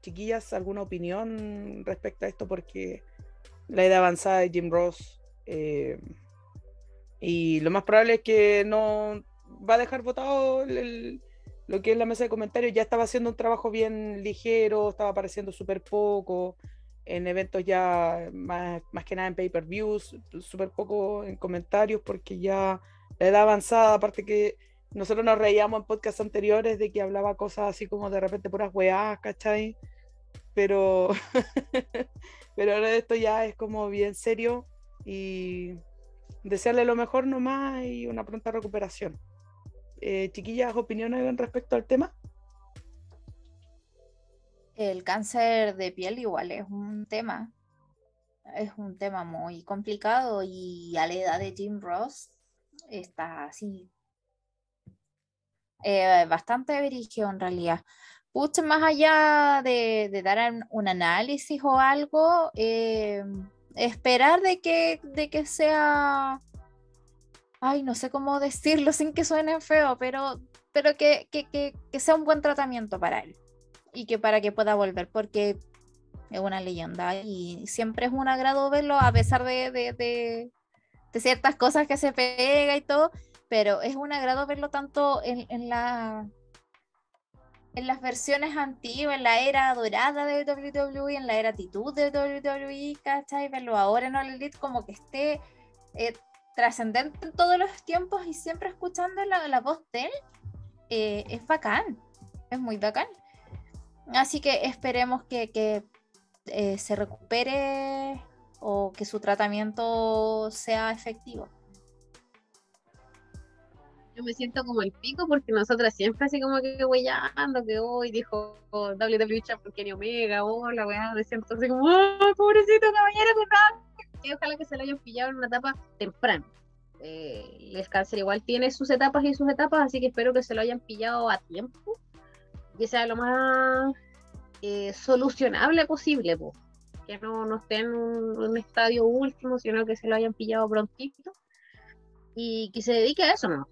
Chiquillas, ¿alguna opinión respecto a esto? Porque la edad avanzada de Jim Ross eh, y lo más probable es que no va a dejar votado el- el- lo que es la mesa de comentarios. Ya estaba haciendo un trabajo bien ligero, estaba apareciendo súper poco en eventos ya más, más que nada en pay-per-views, súper poco en comentarios porque ya la edad avanzada, aparte que nosotros nos reíamos en podcasts anteriores de que hablaba cosas así como de repente puras weás, ¿cachai? Pero, pero ahora esto ya es como bien serio y desearle lo mejor nomás y una pronta recuperación. Eh, chiquillas, opiniones respecto al tema. El cáncer de piel igual es un tema. Es un tema muy complicado y a la edad de Jim Ross está así. eh, bastante brígido en realidad. Pucha, más allá de, dar un análisis o algo, eh, esperar de que, de que sea ay, no sé cómo decirlo sin que suene feo, pero, pero que, que, que, que sea un buen tratamiento para él y que para que pueda volver, porque es una leyenda y siempre es un agrado verlo a pesar de, de, de, ciertas cosas que se pega y todo, pero es un agrado verlo tanto en, en la en las versiones antiguas, en la era dorada de WWE, en la era actitud de WWE, ¿cachai? Verlo ahora en All Elite como que esté eh, trascendente en todos los tiempos y siempre escuchando la, la voz de él, eh, es bacán, es muy bacán. Así que esperemos que, que eh, se recupere o que su tratamiento sea efectivo. Yo me siento como el pico porque nosotras siempre así como que weyando, que hoy dijo WWE Champion Kenny Omega, oh, la weá, siento así como, oh, pobrecito caballero. Y ojalá que se lo hayan pillado en una etapa temprana. Eh, el cáncer igual tiene sus etapas y sus etapas, así que espero que se lo hayan pillado a tiempo, que sea lo más eh, solucionable posible, po. que no, no esté en un, un estadio último, sino que se lo hayan pillado prontito y que se dedique a eso, ¿no?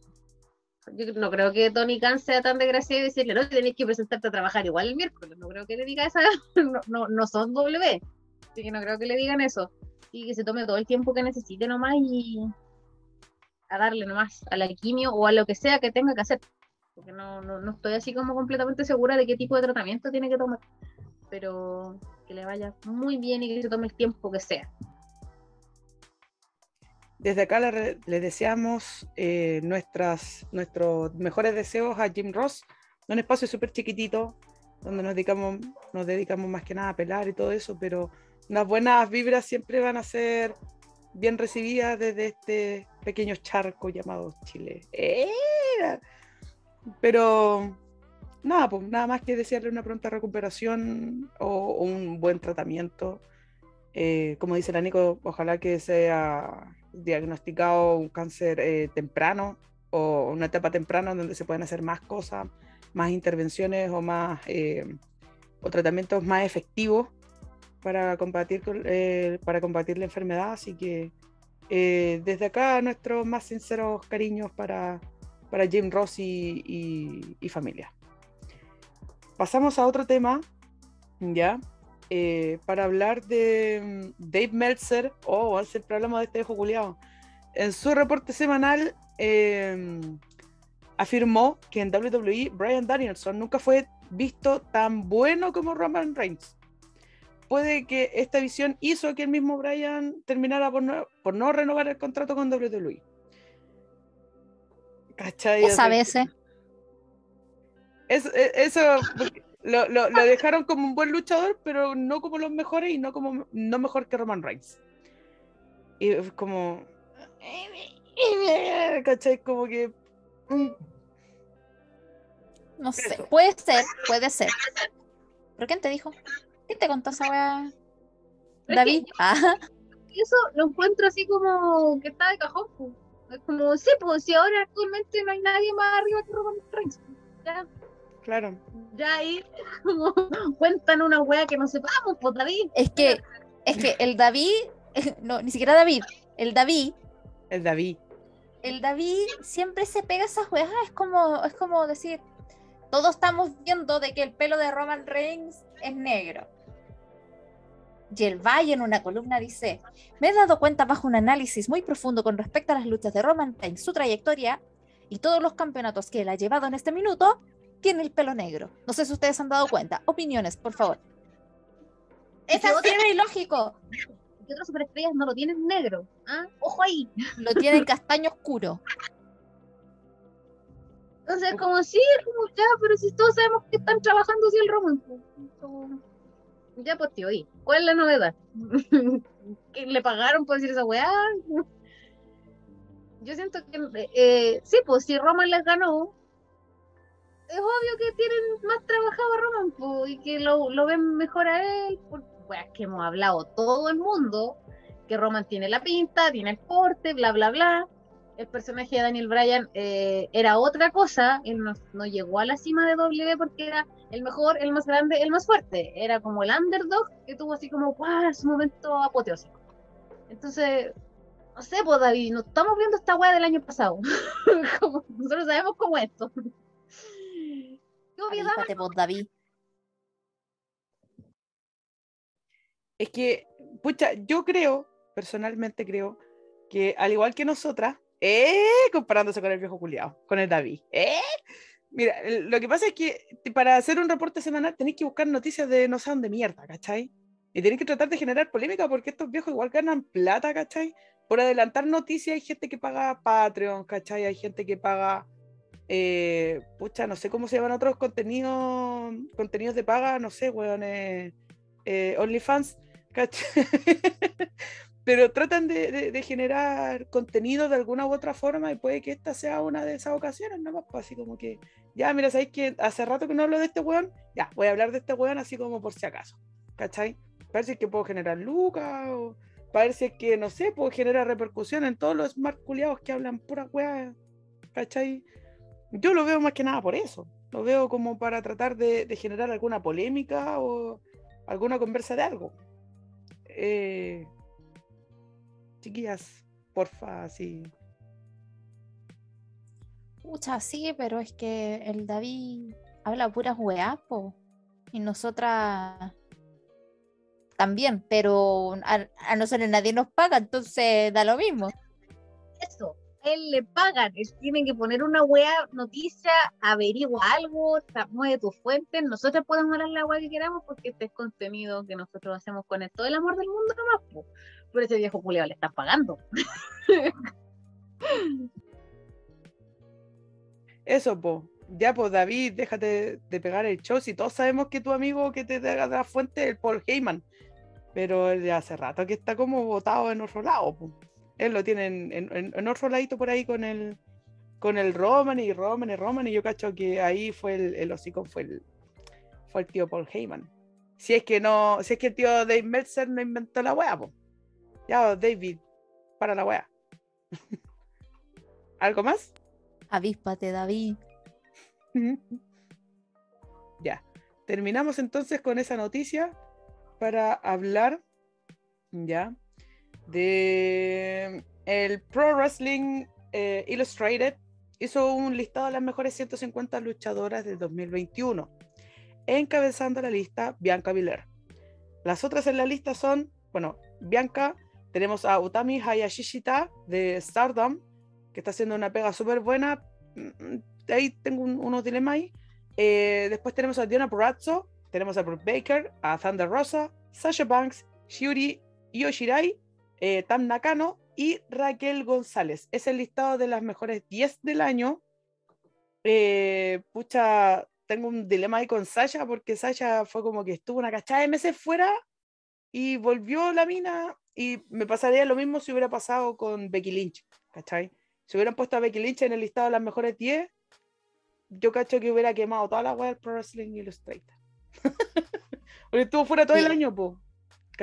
Yo no creo que Tony Khan sea tan desgraciado y decirle, no, tenéis que presentarte a trabajar igual el miércoles. No creo que le diga esa, no, no, no son W. Así que no creo que le digan eso. Y que se tome todo el tiempo que necesite nomás y a darle nomás a la quimio o a lo que sea que tenga que hacer. Porque no, no, no estoy así como completamente segura de qué tipo de tratamiento tiene que tomar. Pero que le vaya muy bien y que se tome el tiempo que sea. Desde acá le, le deseamos eh, nuestras, nuestros mejores deseos a Jim Ross, un espacio súper chiquitito, donde nos dedicamos, nos dedicamos más que nada a pelar y todo eso, pero unas buenas vibras siempre van a ser bien recibidas desde este pequeño charco llamado Chile. ¡Eh! Pero nada, pues nada más que desearle una pronta recuperación o, o un buen tratamiento. Eh, como dice la Nico, ojalá que sea diagnosticado un cáncer eh, temprano o una etapa temprana donde se pueden hacer más cosas, más intervenciones o más eh, o tratamientos más efectivos para combatir eh, para combatir la enfermedad. Así que desde acá nuestros más sinceros cariños para, para Jim Ross y, y- y familia. Pasamos a otro tema, ya, eh, para hablar de mm, Dave Meltzer. Oh, siempre hablamos de este viejo culiao. En su reporte semanal eh, afirmó que en WWE Brian Danielson nunca fue visto tan bueno como Roman Reigns. Puede que esta visión hizo que el mismo Brian terminara por no, por no renovar el contrato con WWE. ¿Cachai? Veces. es- e- eso porque lo, lo- lo dejaron como un buen luchador, pero no como los mejores y no como no mejor que Roman Reigns. Y es como. ¿Cachai? Como que. mm, No sé. Eso. Puede ser, puede ser. ¿Pero quién te dijo? ¿Quién te contó esa weá? que- David. Ah, Y eso lo encuentro así como que está de cajón. po. Es como, sí, pues si ahora actualmente no hay nadie más arriba que Roman Reigns. Ya, Claro. ya ahí como cuentan una wea que no sepamos, pues David. es que, es que el David, no, ni siquiera David, el David, El David. el David siempre se pega esas weas, es como, es como decir, todos estamos viendo de que el pelo de Roman Reigns es negro. Y el Valle en una columna dice, me he dado cuenta bajo un análisis muy profundo con respecto a las luchas de Roman Reigns, su trayectoria y todos los campeonatos que él ha llevado en este minuto, tiene el pelo negro. No sé si ustedes han dado cuenta. Opiniones, por favor. Es así de ilógico. Que otras superestrellas no lo tienen negro. ¿ah? Ojo ahí. Lo tienen castaño oscuro. Entonces, como sí, es como ya, pero si todos sabemos que están trabajando así el Roman. pues, Ya, pues tío, ¿y ¿cuál es la novedad? ¿Que le pagaron por decir esa weá? Yo siento que, eh, sí, pues si Roman les ganó, es obvio que tienen más trabajado a Roman pues, y que lo, ven mejor a él, porque que hemos hablado todo el mundo, que Roman tiene la pinta, tiene el porte, bla, bla, bla el personaje de Daniel Bryan eh, era otra cosa, él no, no llegó a la cima de W porque era el mejor, el más grande, el más fuerte, era como el underdog que tuvo así como ¡guau! su momento apoteósico. Entonces, No sé, pues David, no estamos viendo esta weá del año pasado. Nosotros sabemos cómo es esto. ¿Qué obviedad Avíspate, pues, David. Es que, pucha, yo creo, personalmente creo, que al igual que nosotras, eh, comparándose con el viejo culiao, con el David, eh, mira, lo que pasa es que para hacer un reporte semanal tenéis que buscar noticias de no sé dónde mierda, ¿cachai? Y tenéis que tratar de generar polémica porque estos viejos igual ganan plata, ¿cachai? Por adelantar noticias hay gente que paga Patreon, ¿cachai? Hay gente que paga, eh, pucha, no sé cómo se llaman otros contenidos, contenidos de paga, no sé, weón, eh, eh, OnlyFans. Pero tratan de, generar contenido de alguna u otra forma y puede que esta sea una de esas ocasiones, nomás, pues así como que, ya, mira, ¿sabéis que hace rato que no hablo de este weón? Ya, voy a hablar de este weón así como por si acaso, ¿cachai? Para que puedo generar lucas o para que, no sé, puedo generar repercusión en todos los smart que hablan pura weá, ¿cachai? Yo lo veo más que nada por eso. Lo veo como para tratar de, de generar alguna polémica o alguna conversa de algo. Eh, chiquillas, porfa, sí. Pucha, sí, pero es que el David habla puras weas, po. Y nosotras también, pero a, a nosotros nadie nos paga, entonces da lo mismo. eso? Él le pagan, él tiene que poner una weá, noticia, averigua algo, mueve tus fuentes, nosotros podemos hablar la weá que queramos porque este es contenido que nosotros hacemos con todo el amor del mundo nomás, po. Pero ese viejo culiao le está pagando. Eso, po. Ya, pues David, déjate de pegar el show. Si todos sabemos que tu amigo que te da la fuente es el Paul Heyman. Pero él hace rato que está como votado en otro lado. po. Él lo tiene en, en- en- otro ladito por ahí con el con el Roman y Roman y Roman. Y yo cacho que ahí fue el, el hocico, fue el, fue el tío Paul Heyman. Si es que no, si es que el tío Dave Meltzer no inventó la wea, po. Ya, David, para la wea. ¿Algo más? Avíspate, David. Ya, terminamos entonces con esa noticia para hablar ya de el Pro Wrestling eh, Illustrated hizo un listado de las mejores 150 luchadoras del 2021, encabezando la lista Bianca Belair. Las otras en la lista son, bueno, Bianca, tenemos a Utami Hayashishita de Stardom, que está haciendo una pega súper buena. Mm, Ahí tengo un- unos dilemas ahí. Eh, después tenemos a Diana Purazzo, tenemos a Brooke Baker, a Thunder Rosa, Sasha Banks, Shiuri Yoshirai, eh, Tam Nakano y Raquel González. Es el listado de las mejores 10 del año. Eh, pucha, tengo un dilema ahí con Sasha porque Sasha fue como que estuvo una cachada de meses fuera y volvió la mina y me pasaría lo mismo si hubiera pasado con Becky Lynch, ¿cachai? Si hubieran puesto a Becky Lynch en el listado de las mejores 10, yo cacho que hubiera quemado toda la web del Pro Wrestling Illustrated. Porque estuvo fuera todo el Sí. año, po.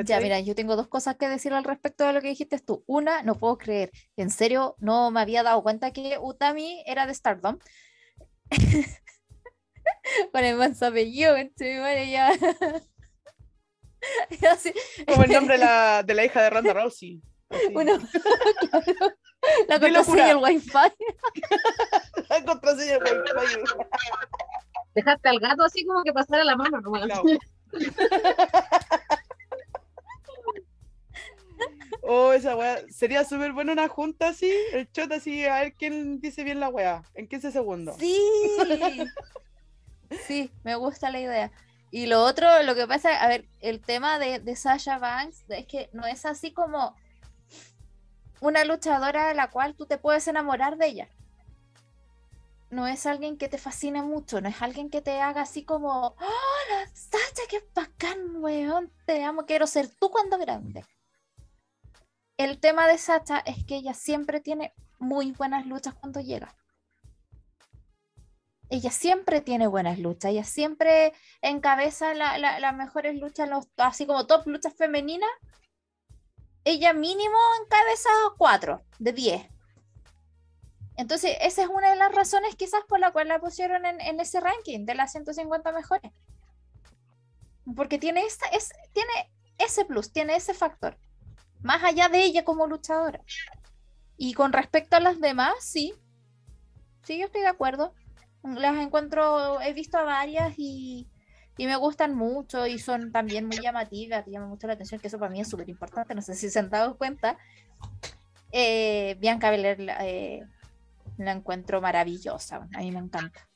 Ya, mira, yo tengo dos cosas que decir al respecto de lo que dijiste tú. Una, no puedo creer, en serio, no me había dado cuenta que Utami era de Stardom. Con el manso apellido, madre, ya. Así, Como el nombre de la, de la hija de Ronda Rousey. uno, claro, la contraseña del wifi. La contraseña, güey, vaya. Dejaste al gato así como que pasara la mano nomás. Oh, esa weá. Sería súper buena una junta así, el shot así, a ver quién dice bien la weá. En 15 segundos. Sí. Sí, me gusta la idea. Y lo otro, lo que pasa, a ver, el tema de, de Sasha Banks es que no es así como una luchadora a la cual tú te puedes enamorar de ella. No es alguien que te fascine mucho, no es alguien que te haga así como, ¡Hola, Sasha, qué bacán, weón! Te amo, quiero ser tú cuando grande. El tema de Sasha es que ella siempre tiene muy buenas luchas cuando llega ella siempre tiene buenas luchas, ella siempre encabeza la- la- las mejores luchas, así como top luchas femeninas. Ella mínimo encabeza cuatro de 10. Entonces, esa es una de las razones quizás por la cual la pusieron en, en ese ranking de las 150 mejores. Porque tiene, esa, es, tiene ese plus, tiene ese factor. Más allá de ella como luchadora. Y con respecto a las demás, sí. Sí, yo estoy de acuerdo. Las encuentro, he visto a varias y, y me gustan mucho y son también muy llamativas, llaman mucho la atención, que eso para mí es súper importante, no sé si se han dado cuenta. Eh, Bianca Belair eh, la encuentro maravillosa, a mí me encanta.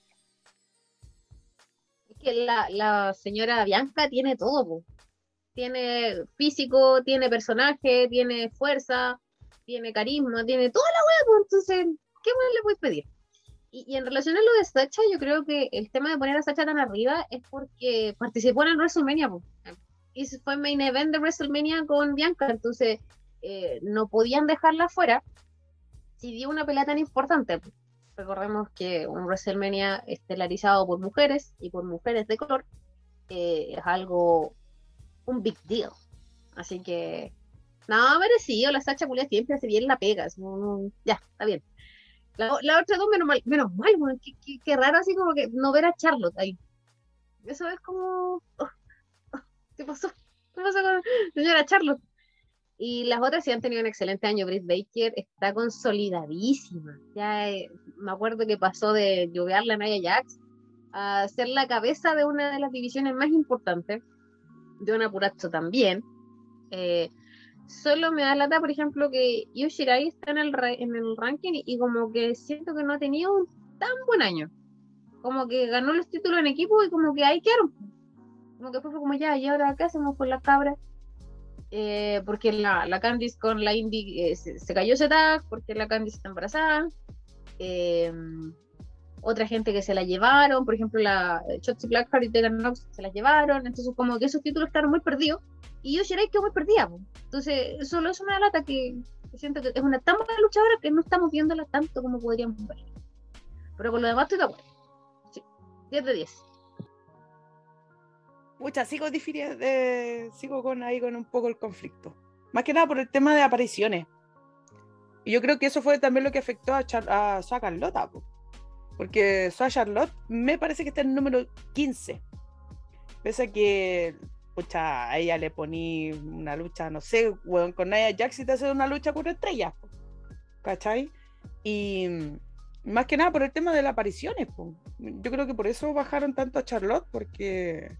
Es que la, la señora Bianca tiene todo. Tiene físico, tiene personaje, tiene fuerza, tiene carisma, tiene toda la wea, pues, entonces, ¿qué más le puedes pedir? Y, y en relación a lo de Sacha, yo creo que el tema de poner a Sacha tan arriba es porque participó en el WrestleMania, po. y se fue main event de WrestleMania con Bianca, entonces eh, no podían dejarla fuera si dio una pelea tan importante. po. Recordemos que un WrestleMania estelarizado por mujeres y por mujeres de color eh, es algo, un big deal. Así que, no, merecido, la Sacha Culia siempre hace bien la pega. ya, está bien. La, la otra dos, menos mal, menos mal, weón, qué, qué- raro así como que no ver a Charlotte ahí. Eso es como, oh, oh, ¿qué pasó? ¿Qué pasó con señora Charlotte? Y las otras sí han tenido un excelente año. Britt Baker está consolidadísima. Ya eh, me acuerdo que pasó de lloverle a Nia Jax a ser la cabeza de una de las divisiones más importantes, de una Purazzo también. Eh, solo me da lata, por ejemplo, que Yoshirai está en el, en el ranking y, y como que siento que no ha tenido un tan buen año. Como que ganó los títulos en equipo y como que ahí quedaron. Como que fue como ya, ¿y ahora qué hacemos con las cabras? Eh, porque la, la Candice con la Indy eh, se, se cayó ese tag, porque la Candice está embarazada. Eh, otra gente que se la llevaron, por ejemplo, la eh, Shotzi Blackheart y Tegan Knox se las llevaron, entonces como que esos títulos quedaron muy perdidos. Y Yoshirai quedó muy perdida. Entonces, solo eso me da lata que, siento que es una tan buena luchadora que no estamos viéndola tanto como podríamos ver. Pero con lo demás estoy de acuerdo. Sí, 10 de 10. Pucha, sigo eh, sigo con ahí con un poco el conflicto. Más que nada por el tema de apariciones. Y yo creo que eso fue también lo que afectó a, Char a Sua Carlota. Porque Sua Charlotte me parece que está en el número 15. Pese a que, pucha, a ella le poní una lucha, no sé, weón, con Nia Jax y te hace una lucha con estrellas. po. ¿Cachai? Y más que nada por el tema de las apariciones. po. Yo creo que por eso bajaron tanto a Charlotte, porque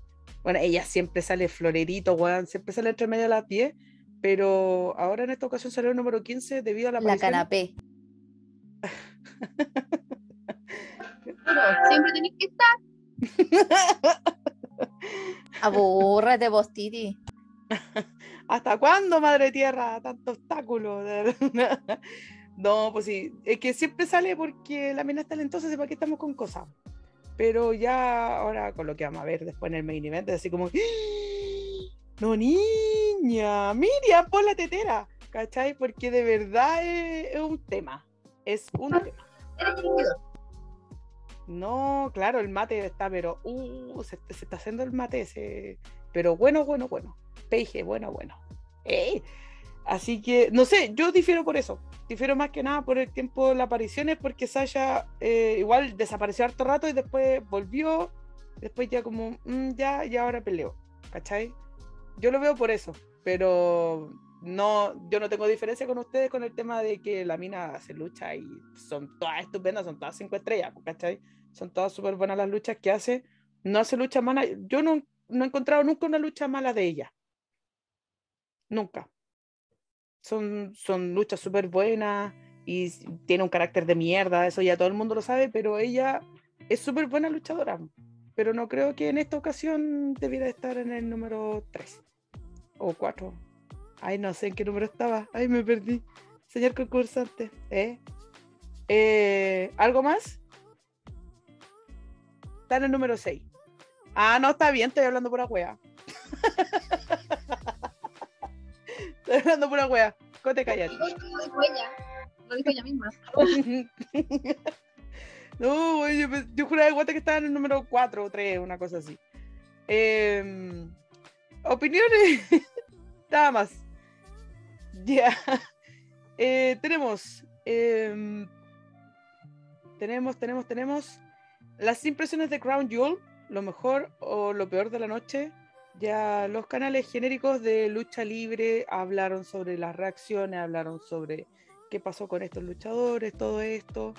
bueno, ella siempre sale florerito, weón, siempre sale entre medio de las 10, pero ahora en esta ocasión salió el número 15 debido a la La aparición. canapé. Siempre tenéis que estar. Abúrrate, vos, Titi. ¿Hasta cuándo, madre tierra? Tanto obstáculo. no, pues sí, es que siempre sale porque la mina es talentosa, sepa que estamos con cosas. Pero ya ahora con lo que vamos a ver después en el main event, es así como, ¡Ah! no niña, Miriam, pon la tetera, ¿cachai? Porque de verdad es, es un tema, es un tema. No, claro, el mate está, pero uh, se, está haciendo el mate ese. Pero bueno, bueno, bueno. Peije, bueno, bueno. Así que, no sé, yo difiero por eso. Difiero más que nada por el tiempo de las apariciones, porque Sasha eh, igual desapareció harto rato y después volvió. Después ya como, mm, ya, y ahora peleó. ¿Cachai? Yo lo veo por eso. Pero no, yo no tengo diferencia con ustedes con el tema de que la mina se lucha y son todas estupendas, son todas cinco estrellas, ¿cachai? Son todas súper buenas las luchas que hace. No hace lucha mala. Yo no, no he encontrado nunca una lucha mala de ella. Nunca. Son, son luchas súper buenas y tiene un carácter de mierda, eso ya todo el mundo lo sabe, pero ella es súper buena luchadora. Pero no creo que en esta ocasión debiera estar en el número 3 o 4. Ay, no sé en qué número estaba. Ay, me perdí. Señor concursante. ¿eh? Eh, ¿Algo más? Está en el número 6. Ah, no, está bien, estoy hablando pura wea. estoy hablando pura wea. Cote cállate. Lo dijo ella. Lo dijo ella misma. no, yo, pe- yo juraba de que estaba en el número 4 o 3, una cosa así. Em, opiniones. Nada más. Ya. Eh, tenemos. em, tenemos, tenemos, tenemos. Las impresiones de Crown Jewel, lo mejor o lo peor de la noche. Ya los canales genéricos de lucha libre hablaron sobre las reacciones, hablaron sobre qué pasó con estos luchadores, todo esto.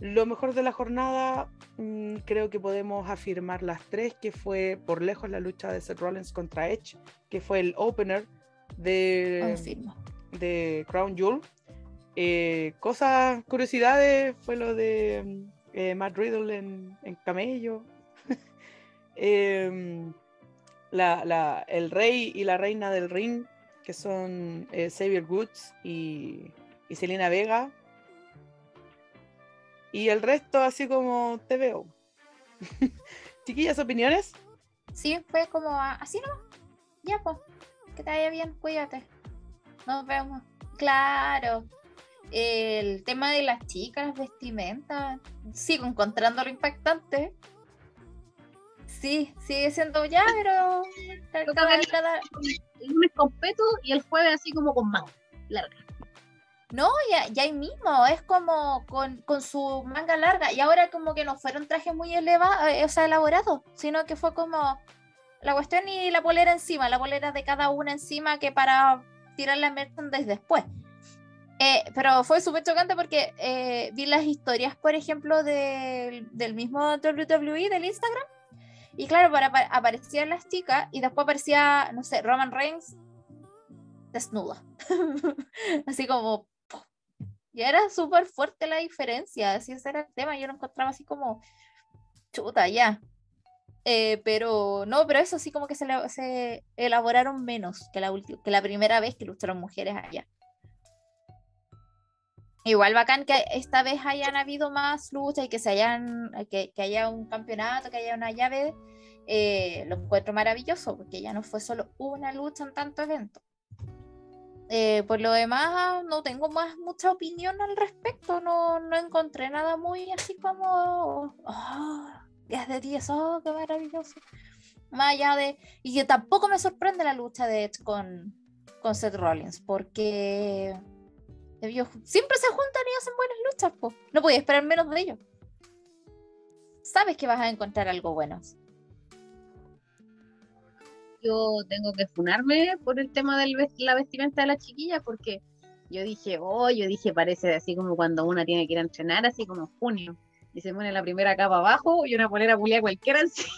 Lo mejor de la jornada, mm, creo que podemos afirmar las tres, que fue por lejos la lucha de Seth Rollins contra Edge, que fue el opener de, de Crown Jewel. Eh, cosas, curiosidades, fue lo de mm, eh, Matt Riddle en, en camello. Em, el rey y la reina del ring, que son eh, Xavier Woods y, y Selena Vega. Y el resto, así como te veo. Chiquillas, opiniones. Sí, fue como a- así no. Ya, pues. Que te vaya bien, cuídate. Nos vemos. Claro. El tema de las chicas, vestimenta. Sigo encontrándolo impactante. Sí, sigue siendo ya, pero. cada- El lunes con peto y el jueves así como con manga larga. No, ya, ya ahí mismo, es como con, con su manga larga. Y ahora como que no fueron trajes muy elevados, o sea, elaborados, sino que fue como la cuestión y la polera encima, la polera de cada una encima que para tirar la merchandise después. Eh, pero fue súper chocante porque eh, vi las historias, por ejemplo, del, del mismo WWE, del Instagram. Y claro, para, apa- aparecían las chicas y después aparecía, no sé, Roman Reigns desnuda. así como... Y era súper fuerte la diferencia, así ese era el tema. Yo lo encontraba así como chuta, ya. Eh, pero no, pero eso sí como que se, se elaboraron menos que la, que la primera vez que lucharon mujeres allá. Igual bacán que esta vez hayan habido más luchas y que se hayan, que, que haya un campeonato, que haya una llave, eh, lo encuentro maravilloso, porque ya no fue solo una lucha en tanto evento. Eh, por lo demás, no tengo más mucha opinión al respecto, no, no encontré nada muy así como, oh, 10 de 10, oh, qué maravilloso. Más allá de, y que tampoco me sorprende la lucha de Edge con, con Seth Rollins, porque siempre se juntan y hacen buenas luchas, po. no podía esperar menos de ellos. Sabes que vas a encontrar algo bueno. yo tengo que funarme por el tema de la vestimenta de la chiquilla porque yo dije, oh, yo dije, parece así como cuando una tiene que ir a entrenar, así como en junio, y se pone la primera capa abajo y una polera pulia cualquiera encima.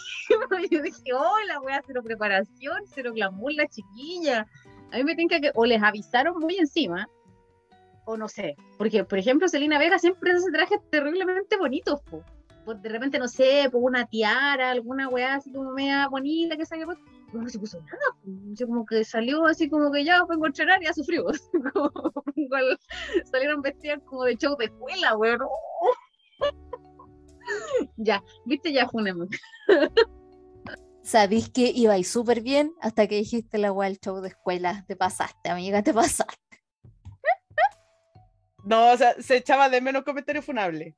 Yo dije, oh, la voy a hacer preparación, cero glamour la chiquilla. A mí me tinca que o les avisaron muy encima, o no sé, porque por ejemplo Selena Vega siempre hace trajes terriblemente bonitos. Pues de repente, no sé, por una tiara, alguna weá así como media bonita que puesto pero no se puso nada, pues. Como que salió así como que ya vengo a y ya sufrió. Como, igual salieron vestidas como de show de escuela, weón. ya, viste, ya funemos. Sabís que ibais súper bien hasta que dijiste la web show de escuela. Te pasaste, amiga, te pasaste. No, o sea, se echaba de menos comentarios funables.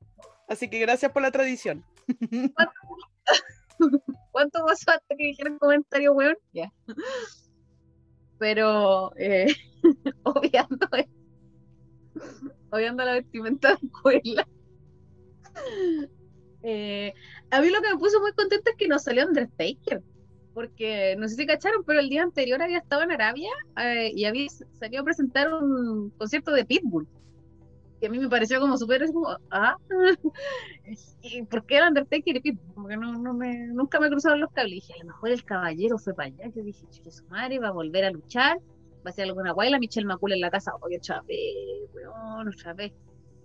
Así que gracias por la tradición. ¿Cuánto pasó hasta que dijeron comentario, weón? Ya. Pero, eh, obviando, obviando la vestimenta de escuela. Eh, a mí lo que me puso muy contenta es que nos salió Undertaker. Porque no sé si cacharon, pero el día anterior había estado en Arabia eh, y había salido a presentar un concierto de Pitbull. Que a mí me pareció como súper, como, ah, ¿y por qué el Undertaker y Pitbull? Como no, no me, nunca me cruzaron los cables. Y dije, a lo mejor el caballero fue para allá. Yo dije, que su madre va a volver a luchar, va a hacer alguna guayla, Michelle Macul en la casa, oye, otra vez, weón, otra vez.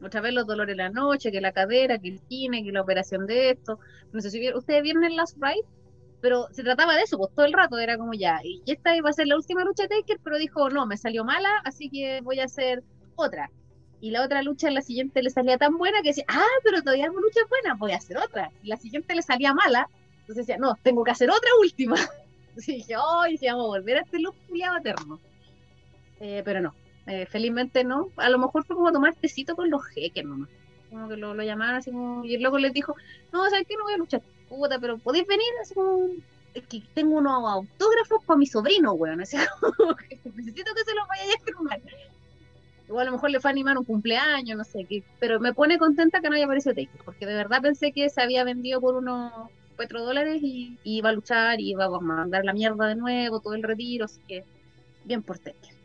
Otra vez los dolores de la noche, que la cadera, que el cine, que la operación de esto. No sé si vieron, ustedes vieron el Last Ride, pero se trataba de eso, pues todo el rato era como ya. Y esta iba a ser la última lucha de Taker, pero dijo, no, me salió mala, así que voy a hacer otra. Y la otra lucha, la siguiente le salía tan buena que decía, ah, pero todavía hago luchas buenas, voy a hacer otra. Y la siguiente le salía mala, entonces decía, no, tengo que hacer otra última. Entonces dije, oh, dije, vamos a volver a este look culiado eterno. Eh, pero no, eh, felizmente no. A lo mejor fue como tomar tecito con los jeques nomás. Como que lo, llamaron así como, y el loco les dijo, no, ¿sabes qué? No voy a luchar. Puta, pero podéis venir así como, es que tengo unos autógrafos para mi sobrino, weón. Necesito que se los vaya a firmar. Igual a lo mejor le fue a animar un cumpleaños, no sé qué. Pero me pone contenta que no haya aparecido Taker, porque de verdad pensé que se había vendido por unos petrodólares y, y iba a luchar y iba a mandar la mierda de nuevo, todo el retiro, así que bien por Taker.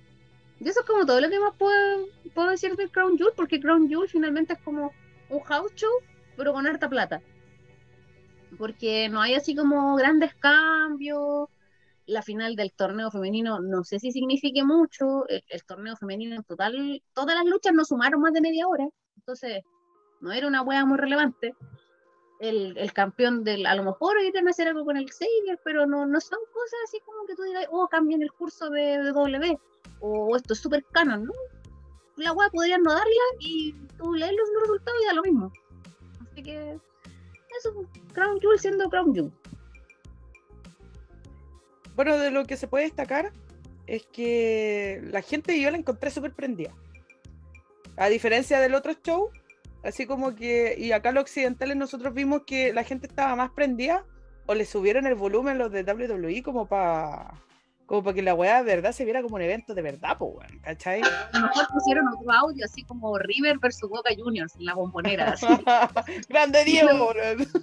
Y eso es como todo lo que más puedo, puedo decir de Crown Jewel, porque Crown Jewel finalmente es como un house show, pero con harta plata. Porque no hay así como grandes cambios. La final del torneo femenino no sé si signifique mucho. El, el torneo femenino en total, todas las luchas no sumaron más de media hora. Entonces, no era una wea muy relevante. El, el campeón del, a lo mejor iban a hacer algo con el Xavier, pero no, no son cosas así como que tú digas, oh, cambian el curso de, de W, o esto es súper canon, ¿no? La wea podrían no darla y tú lees los resultados y da lo mismo. Así que, eso, Crown Jewel siendo Crown Jewel. Bueno, de lo que se puede destacar es que la gente yo la encontré súper prendida. A diferencia del otro show, así como que, y acá los occidentales nosotros vimos que la gente estaba más prendida o le subieron el volumen los de WWE como para como para que la weá de verdad se viera como un evento de verdad, pues weón, ¿cachai? A lo mejor pusieron otro audio así como River versus Boca Juniors en la bombonera. así. Grande Diego, weón.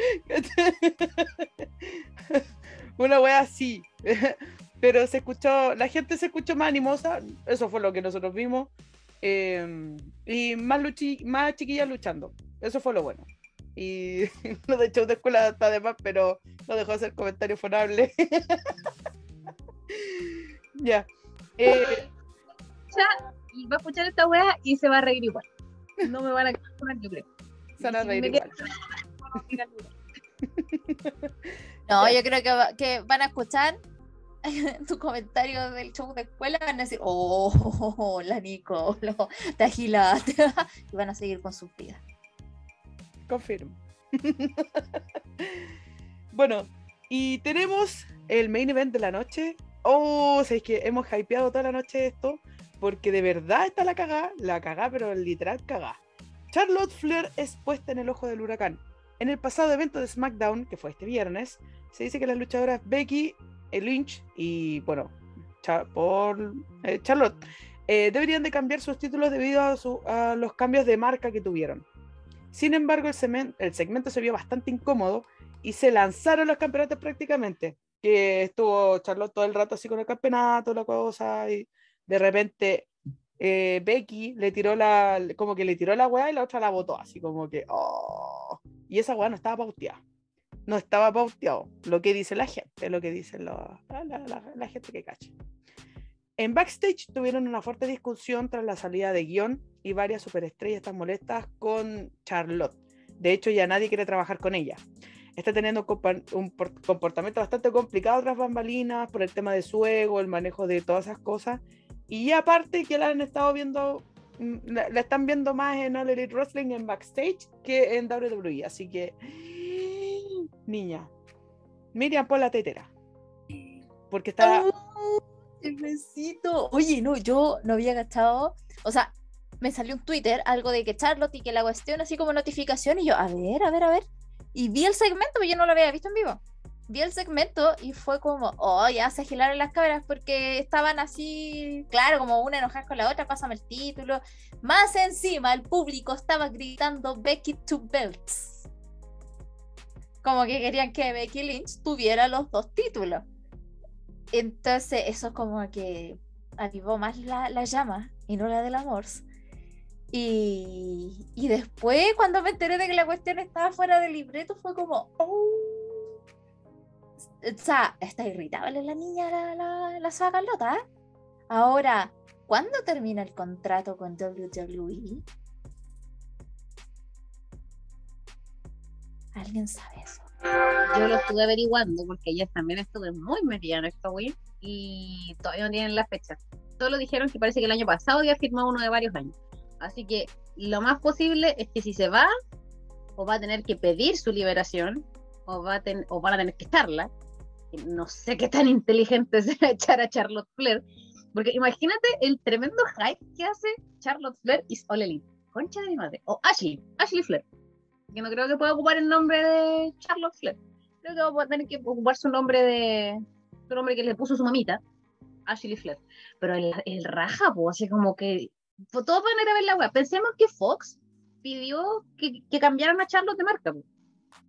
Una wea así. Pero se escuchó, la gente se escuchó más animosa, eso fue lo que nosotros vimos. eh, y más, luchi, más chiquillas luchando. Eso fue lo bueno. Y lo de show de escuela está de más, pero no dejó de hacer comentario fonable. ya. Eh, y va a escuchar esta wea y se va a reír igual. No me van a yo creo. se van a reír me igual. No, yo creo que, va- que van a escuchar tu comentario del show de escuela, van a decir, oh, la Nico, lo- te agilaste, y van a seguir con sus vidas. Confirmo. bueno, y tenemos el main event de la noche. Oh, es que hemos hypeado toda la noche esto, porque de verdad está la cagá, la cagá, pero literal cagá. Charlotte Flair es puesta en el ojo del huracán. En el pasado evento de SmackDown, que fue este viernes, se dice que las luchadoras Becky, eh, Lynch y, bueno, por eh, Charlotte eh, deberían de cambiar sus títulos debido a, los cambios de marca que tuvieron. Sin embargo, el, segmento se vio bastante incómodo y se lanzaron los campeonatos prácticamente. Que estuvo Charlotte todo el rato así con el campeonato, la cosa, y de repente Becky le tiró la, como que le tiró la weá y la otra la botó, así como que, oh. Y esa weá no estaba pauteada. No estaba pauteado. Lo que dice la gente, lo que dice la, la- la- gente que cacha. En backstage tuvieron una fuerte discusión tras la salida de guion y varias superestrellas están molestas con Charlotte. De hecho, ya nadie quiere trabajar con ella. Está teniendo un comportamiento bastante complicado tras bambalinas por el tema de su ego, el manejo de todas esas cosas. Y aparte que la han estado viendo, la, la están viendo más en All Elite Wrestling en backstage que en WWE. Así que, niña, Miriam, pon la tetera. Porque está... El besito. Oye, no, yo no había gastado. O sea, me salió un Twitter algo de que Charlotte y que la cuestión así como notificación. Y yo, a ver, a ver, a ver. Y vi el segmento, pero yo no lo había visto en vivo. Vi el segmento y fue como, oh, ya se agilaron las cámaras porque estaban así, claro, como una enojada con la otra, pásame el título. Más encima, el público estaba gritando Becky to Belts. Como que querían que Becky Lynch tuviera los dos títulos. Entonces, eso es como que avivó más la, la llama y no la del amor. Y, y después, cuando me enteré de que la cuestión estaba fuera del libreto, fue como, oh. O sea, está irritable la niña, la, la, la. Ahora, ¿cuándo termina el contrato con WWE? ¿Alguien sabe eso? Yo lo estuve averiguando porque ellas también estuve muy metida en esto, güey, y todavía no tienen la fecha. Solo dijeron que parece que el año pasado había firmado uno de varios años. Así que lo más posible es que si se va, o va a tener que pedir su liberación, o, va a ten- o van a tener que echarla. No sé qué tan inteligente será echar a Charlotte Flair, porque imagínate el tremendo hype que hace Charlotte Flair y All. Concha de mi madre. O Ashley, Ashley Flair que no creo que pueda ocupar el nombre de Charlotte Flair. Creo que va a tener que ocupar su nombre de su nombre que le puso su mamita, Ashley Flair. Pero el, el raja, pues, así como que pues, todos a ir a ver la web. Pensemos que Fox pidió que, que cambiaran a Charlotte de marca, po.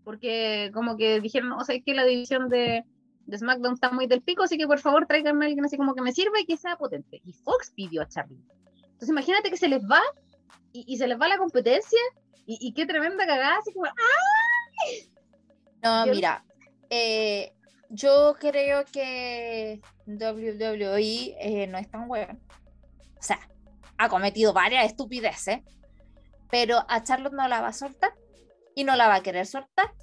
porque como que dijeron, o sea, es que la división de, de SmackDown está muy del pico, así que por favor tráiganme a alguien así como que me sirva y que sea potente. Y Fox pidió a Charlie. Entonces imagínate que se les va y, se les va la competencia y, qué tremenda cagada, así como No, mira, eh, yo creo que WWE eh, no es tan bueno. O sea, ha cometido varias estupideces, pero a Charlotte no la va a soltar y no la va a querer soltar.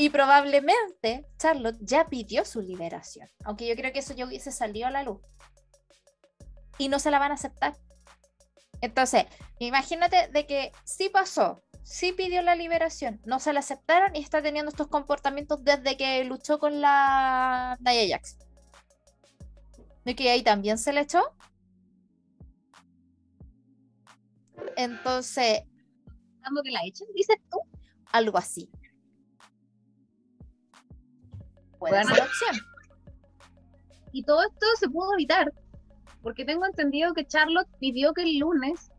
Y probablemente Charlotte ya pidió su liberación, aunque yo creo que eso ya hubiese salido a la luz. Y no se la van a aceptar. Entonces, imagínate de que sí pasó, sí pidió la liberación, no se la aceptaron y está teniendo estos comportamientos desde que luchó con la Nia Jax. De que ahí también se le echó. Entonces. ¿Cuándo que la echen? Dices tú. Algo así. Puede ser opción. Y todo esto se pudo evitar. Porque tengo entendido que Charlotte pidió que el lunes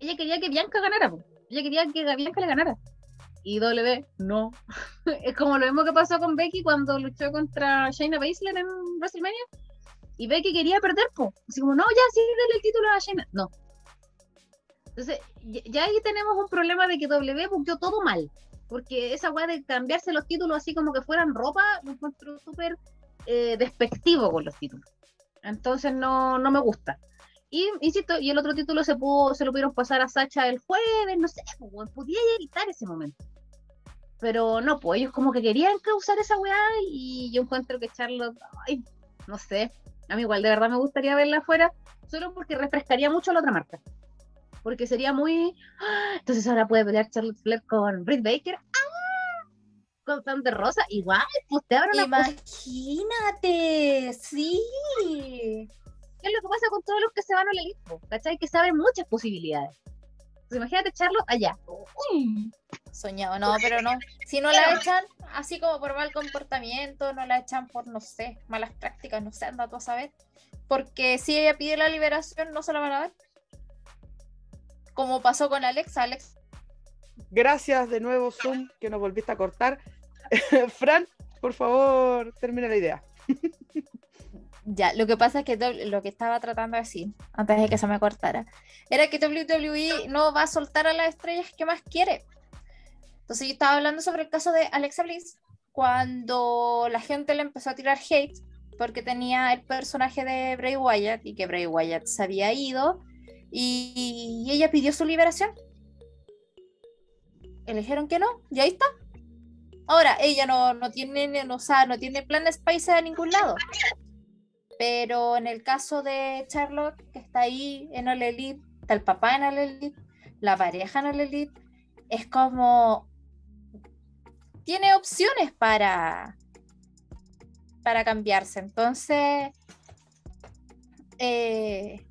ella quería que Bianca ganara. Ella quería que Bianca le ganara. Y W, no. es como lo mismo que pasó con Becky cuando luchó contra Shayna Baszler en WrestleMania. Y Becky quería perder, po. Así como, no, ya sí, dale el título a Shayna. No. Entonces, ya ahí tenemos un problema de que W buqueó todo mal. Porque esa weá de cambiarse los títulos así como que fueran ropa, lo encuentro súper eh, despectivo con los títulos. Entonces no, no me gusta. Y insisto, y el otro título se pudo, se lo pudieron pasar a Sacha el jueves, no sé, pues, podía evitar ese momento. Pero no, pues ellos como que querían causar esa weá y yo encuentro que Charlotte, ay, no sé, a mí igual de verdad me gustaría verla afuera, solo porque refrescaría mucho la otra marca. Porque sería muy. ¡ah! Entonces ahora puede pelear Charlotte Flair con Britt Baker. ¡Ah! Con Thunder Rosa. Igual, pues te abro Imagínate, sí es lo que pasa con todos los que se van al elite? ¿Cachai? Que saben muchas posibilidades. Pues imagínate echarlo allá. Soñado, no, pero no. Si no la echan así como por mal comportamiento, no la echan por, no sé, malas prácticas, no sé, anda tú a saber. Porque si ella pide la liberación, no se la van a dar. Como pasó con Alex, Alex. Gracias de nuevo, Zoom, que nos volviste a cortar. Fran, por favor, termina la idea. Ya, lo que pasa es que lo que estaba tratando de decir, antes de que se me cortara, era que WWE no va a soltar a las estrellas que más quiere. Entonces yo estaba hablando sobre el caso de Alexa Bliss, cuando la gente le empezó a tirar hate porque tenía el personaje de Bray Wyatt y que Bray Wyatt se había ido y, ella pidió su liberación. Eligieron que no, y ahí está. Ahora, ella no, no tiene, no, o no tiene planes países a ningún lado. Pero en el caso de Charlotte, que está ahí en el Elite, está el papá en el Elite, la pareja en el Elite, es como. Tiene opciones para, para cambiarse. Entonces, eh,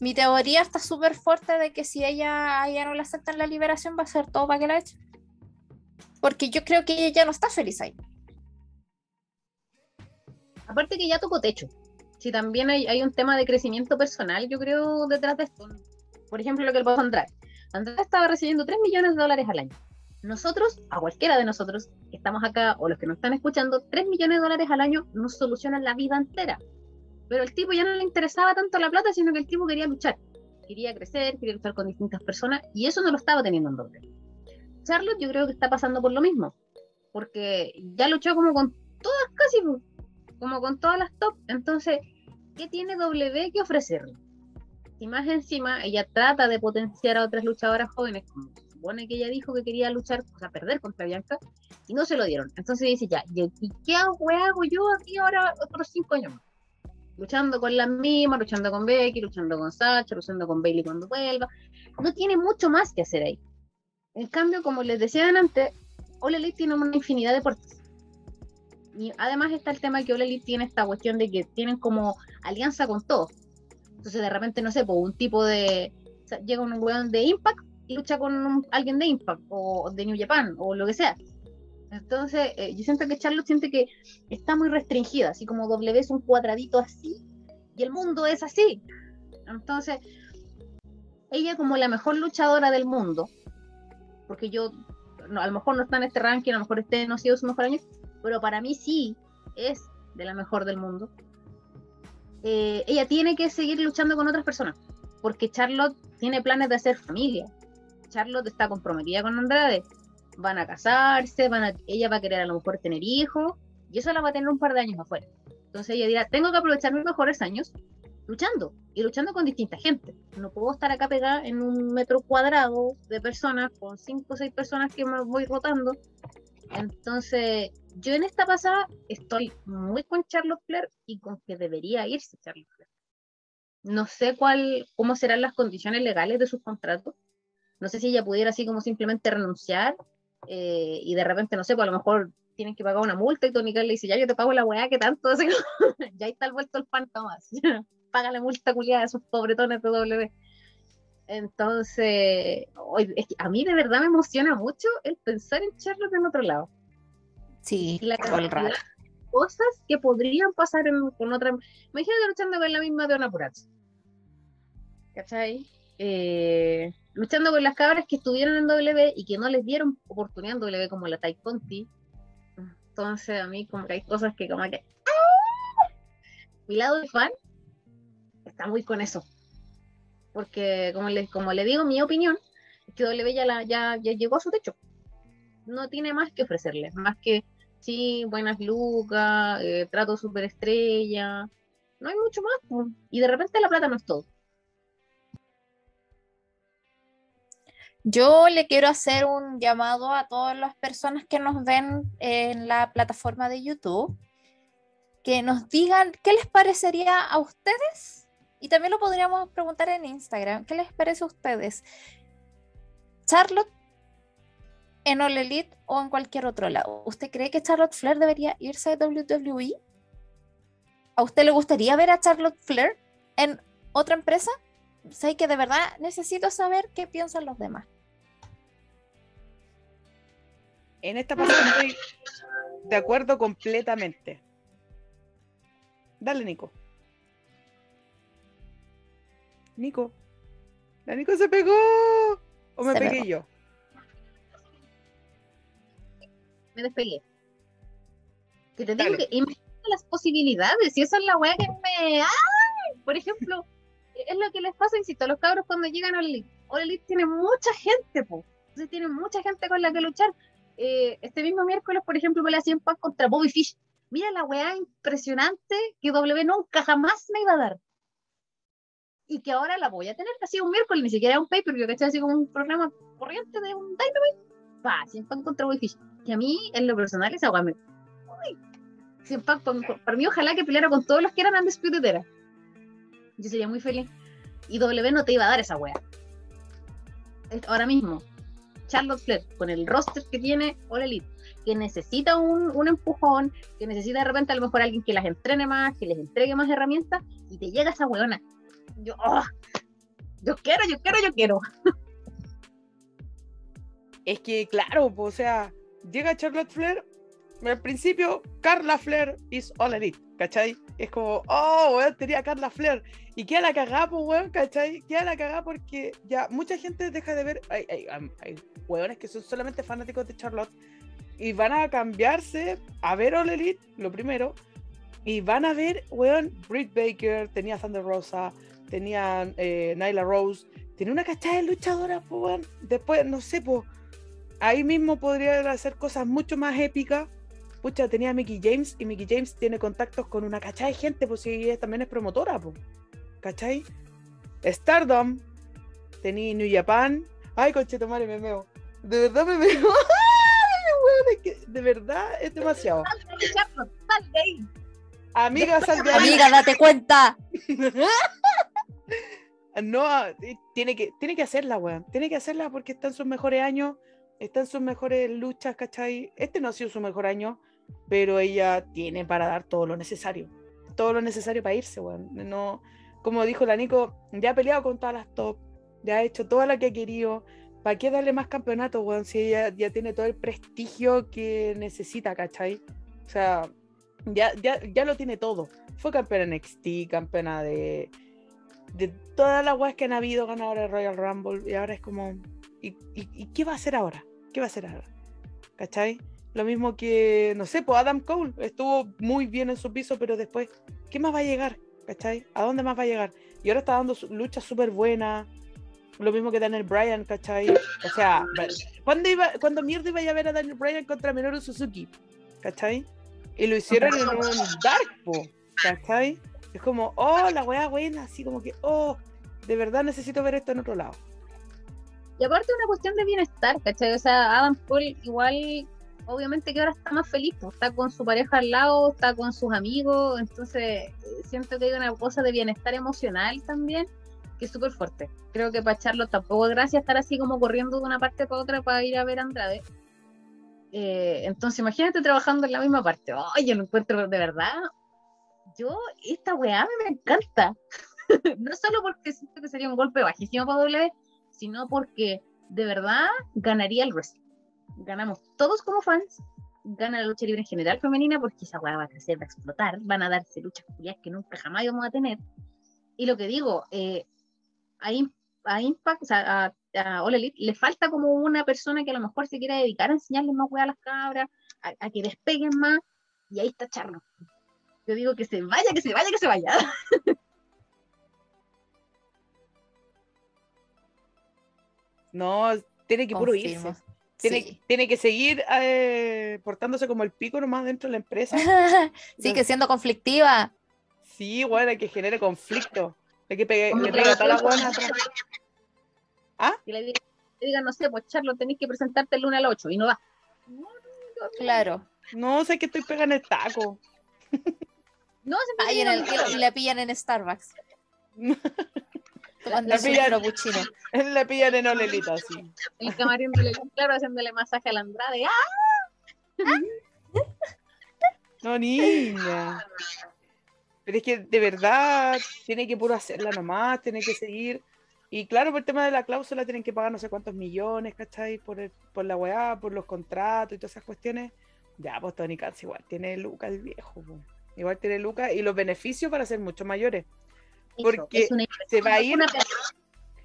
mi teoría está súper fuerte de que si ella, ella no le aceptan la liberación, va a ser todo para que la eche. Porque yo creo que ella ya no está feliz ahí. Aparte que ya tocó techo. Si también hay, un tema de crecimiento personal, yo creo, detrás de esto. Por ejemplo, lo que el pasó Andrade. Andrade estaba recibiendo 3 millones de dólares al año. Nosotros, a cualquiera de nosotros que estamos acá o los que nos están escuchando, 3 millones de dólares al año nos solucionan la vida entera. Pero el tipo ya no le interesaba tanto la plata, sino que el tipo quería luchar. Quería crecer, quería luchar con distintas personas y eso no lo estaba teniendo en doble. Charlotte yo creo que está pasando por lo mismo. Porque ya luchó como con todas casi como con todas las top. Entonces, ¿qué tiene W que ofrecerle? Y más encima, ella trata de potenciar a otras luchadoras jóvenes, como supone que ella dijo que quería luchar, o sea, perder contra Bianca, y no se lo dieron. Entonces dice, ya, ¿y qué hago, hago yo aquí ahora otros cinco años más? Luchando con las mismas, luchando con Becky, luchando con Sacha, luchando con Bailey cuando vuelva. No tiene mucho más que hacer ahí. En cambio, como les decía antes, Ole Elite tiene una infinidad de puertas y además está el tema que Ole Elite tiene esta cuestión de que tienen como alianza con todos. Entonces de repente, no sé, pues un tipo de... llega un weón de Impact y lucha con alguien de Impact o de New Japan o lo que sea. Entonces eh, yo siento que Charlotte siente que está muy restringida, así como W es un cuadradito así y el mundo es así. Entonces, ella como la mejor luchadora del mundo, porque yo a lo mejor no está en este ranking, a lo mejor este no ha sido su mejor año, pero para mí sí es de la mejor del mundo, eh, ella tiene que seguir luchando con otras personas, porque Charlotte tiene planes de hacer familia. Charlotte está comprometida con Andrade, van a casarse, van a, ella va a querer a lo mejor tener hijos, y eso la va a tener un par de años afuera. Entonces ella dirá, tengo que aprovechar mis mejores años luchando, y luchando con distinta gente. No puedo estar acá pegada en un metro cuadrado de personas, con cinco o seis personas que me voy rotando. Entonces, yo en esta pasada estoy muy con Charlotte Flair y con que debería irse Charlotte Flair. No sé cuál, cómo serán las condiciones legales de sus contratos. No sé si ella pudiera así como simplemente renunciar eh, y de repente, no sé, pues a lo mejor tienen que pagar una multa y Tony Khan le dice, ya yo te pago la weá, que tanto? Así, ya está el vuelto el pan, más Paga la multa culiada de esos pobretones de W. Entonces, a mí de verdad me emociona mucho el pensar en Charlotte en otro lado. Sí, la cantidad cosas que podrían pasar con otra. Imagínate luchando con la misma de una. ¿Cachai? Eh, luchando con las cabras que estuvieron en W y que no les dieron oportunidad en W como la Tai Conti. Entonces a mí como que hay cosas que como que... ¡ah! Mi lado de fan está muy con eso. Porque como le, como le digo, mi opinión es que W ya, la, ya, ya llegó a su techo. No tiene más que ofrecerles, más que sí, buenas lucas, eh, trato superestrella. No hay mucho más. Y de repente la plata no es todo. Yo le quiero hacer un llamado a todas las personas que nos ven en la plataforma de YouTube, que nos digan qué les parecería a ustedes, y también lo podríamos preguntar en Instagram, ¿qué les parece a ustedes? Charlotte en All Elite o en cualquier otro lado. ¿Usted cree que Charlotte Flair debería irse de WWE? ¿A usted le gustaría ver a Charlotte Flair en otra empresa? Sé que de verdad necesito saber qué piensan los demás. En esta parte estoy de acuerdo completamente. Dale, Nico. Nico. La Nico se pegó. ¿O me pegué yo? Me despegué. Que te digo que imagínate las posibilidades. Y esa es la weá que me. ¡Ay! Por ejemplo es lo que les pasa, insisto, a los cabros cuando llegan a Elite. All Elite tiene mucha gente, po. Entonces tienen mucha gente con la que luchar. Eh, este mismo miércoles, por ejemplo, me la hacían pan contra Bobby Fish. Mira la weá impresionante que W nunca jamás me iba a dar. Y que ahora la voy a tener así un miércoles, ni siquiera un paper, que estoy así como un programa corriente de un Dynamite. Va, 100 pan contra Bobby Fish. Que a mí, en lo personal, esa weá me. Uy, 100 pan, para mí, ojalá que peleara con todos los que eran Undisputed Era yo sería muy feliz. Y W no te iba a dar esa wea. Ahora mismo, Charlotte Flair, con el roster que tiene All Elite, que necesita un, un, empujón, que necesita de repente a lo mejor alguien que las entrene más, que les entregue más herramientas, y te llega esa weona. Yo, oh, yo quiero, yo quiero, yo quiero. Es que, claro, o sea, llega Charlotte Flair, al principio, Carla Flair is All Elite, ¿cachai? Es como, oh, weón, tenía Carla Flair. Y queda la cagada, pues, weón, ¿cachai? Queda la cagada porque ya mucha gente deja de ver. Hay, hay, hay weones que son solamente fanáticos de Charlotte y van a cambiarse a ver All Elite, lo primero. Y van a ver, weón, Britt Baker, tenía Thunder Rosa, tenía eh, Nyla Rose, tenía una cachada de luchadora, pues, weón. Después, no sé, pues, ahí mismo podría hacer cosas mucho más épicas pucha, tenía a Mickey James y Mickey James tiene contactos con una cachada de gente, pues si ella también es promotora, pues. ¿Cachai? Stardom, tenía New Japan. Ay, conchito madre, me meo. De verdad me meo. de verdad es demasiado. Amiga, sal de ahí. Amiga, date cuenta. no, tiene que, tiene que hacerla, weón. Tiene que hacerla porque está en sus mejores años, está en sus mejores luchas, ¿cachai? Este no ha sido su mejor año, pero ella tiene para dar todo lo necesario, todo lo necesario para irse, bueno. No, como dijo la Nico, ya ha peleado con todas las top, ya ha hecho todo lo que ha querido. ¿Para qué darle más campeonato, weón? Si ella ya tiene todo el prestigio que necesita, ¿cachai? O sea, ya, ya, ya lo tiene todo. Fue campeona en NXT, campeona de, de todas las weas que han habido, ganadora de Royal Rumble, y ahora es como, ¿y, y, y qué va a hacer ahora? ¿Qué va a hacer ahora? ¿Cachai? Lo mismo que, no sé, pues Adam Cole estuvo muy bien en su piso, pero después, ¿qué más va a llegar? ¿Cachai? ¿A dónde más va a llegar? Y ahora está dando luchas súper buenas. Lo mismo que Daniel Bryan, ¿cachai? O sea, ¿cuándo, iba, cuando mierda iba a ver a Daniel Bryan contra Minoru Suzuki? ¿Cachai? Y lo hicieron en un Dark, ¿cachai? Es como, oh, la weá buena, así como que, oh, de verdad necesito ver esto en otro lado. Y aparte una cuestión de bienestar, ¿cachai? O sea, Adam Cole igual obviamente que ahora está más feliz, está con su pareja al lado, está con sus amigos, entonces eh, siento que hay una cosa de bienestar emocional también que es súper fuerte. Creo que para echarlo tampoco es gracia estar así como corriendo de una parte para otra para ir a ver a Andrade. Eh, entonces imagínate trabajando en la misma parte. Ay, yo lo encuentro de verdad. Yo, esta weá me, encanta. no solo porque siento que sería un golpe bajísimo para W, sino porque de verdad ganaría el wrestling ganamos todos como fans, gana la lucha libre en general femenina porque esa weá va a crecer, va a explotar, van a darse luchas que nunca jamás vamos a tener. Y lo que digo, eh, a, Impact, o sea, a, All Elite, le falta como una persona que a lo mejor se quiera dedicar a enseñarles más weá a las cabras, a, que despeguen más, y ahí está Charlo. Yo digo que se vaya, que se vaya, que se vaya. No, tiene que puro irse. Tiene, que seguir eh, portándose como el pico nomás dentro de la empresa. sí, que siendo conflictiva. Sí, bueno, que genere conflicto. Hay que pegar, le toda la buena atrás. ¿Ah? Y le digan, no sé, pues Charlo, tenéis que presentarte el lunes al 8 y no va. Claro. No, sé que estoy pegando el taco. No, se Ahí en el, y le pillan en Starbucks. Le pillan, le pillan en Olelita, sí. El camarín de claro, haciéndole masaje a la Andrade. ¡Ah! No, niña. Pero es que de verdad tiene que puro hacerla nomás, tiene que seguir. Y claro, por el tema de la cláusula tienen que pagar no sé cuántos millones, ¿cachai? Por, el, por la weá, por los contratos y todas esas cuestiones. Ya, pues Tony Khan igual tiene Lucas el viejo. Igual tiene Lucas y los beneficios para ser mucho mayores porque se va a ir,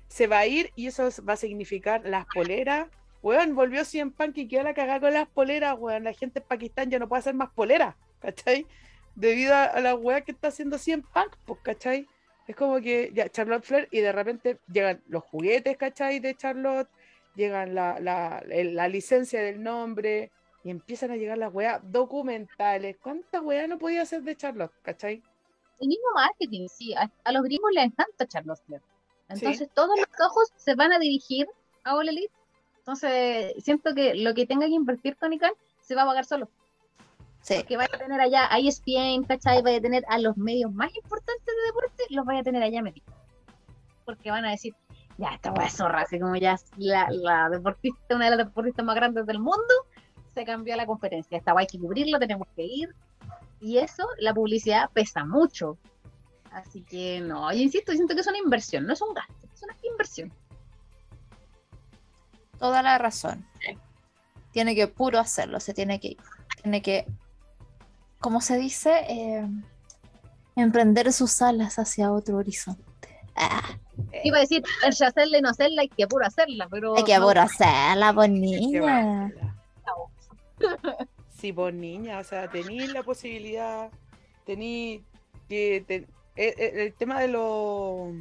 se va a ir y eso va a significar las poleras. Weón, volvió Cien Punk y quedó la cagada con las poleras, weón. La gente en Pakistán ya no puede hacer más poleras, ¿cachai? Debido a, la weá que está haciendo Cien Punk, pues, ¿cachai? Es como que ya Charlotte Flair y de repente llegan los juguetes, ¿cachai? De Charlotte, llegan la, la, la licencia del nombre y empiezan a llegar las weas documentales. ¿Cuántas weas no podía hacer de Charlotte, ¿cachai? El mismo marketing, sí, a, los gringos les encanta Charles Flair. Entonces todos los ojos se van a dirigir a All Elite. Entonces siento que lo que tenga que invertir Tony Khan se va a pagar solo. Sí. Que vaya a tener allá a ESPN, ¿cachai? Vaya a tener a los medios más importantes de deporte, los vaya a tener allá metidos. Porque van a decir, ya, esta a zorra, así como ya la, la deportista, una de las deportistas más grandes del mundo, se cambió a la conferencia. Esta hay que cubrirlo, tenemos que ir. Y eso, la publicidad pesa mucho. Así que no, yo insisto, siento que es una inversión, no es un gasto, es una inversión. Toda la razón. Tiene que puro hacerlo, se tiene que, tiene que, ¿cómo se dice? Eh, emprender sus alas hacia otro horizonte. Ah. Iba a decir, el hacerla y no hacerla, hay que puro hacerla, pero. Hay que puro hacerla, bonita. Sí, vos niña, o sea, tenéis la posibilidad, tenéis que eh, eh, el, tema de los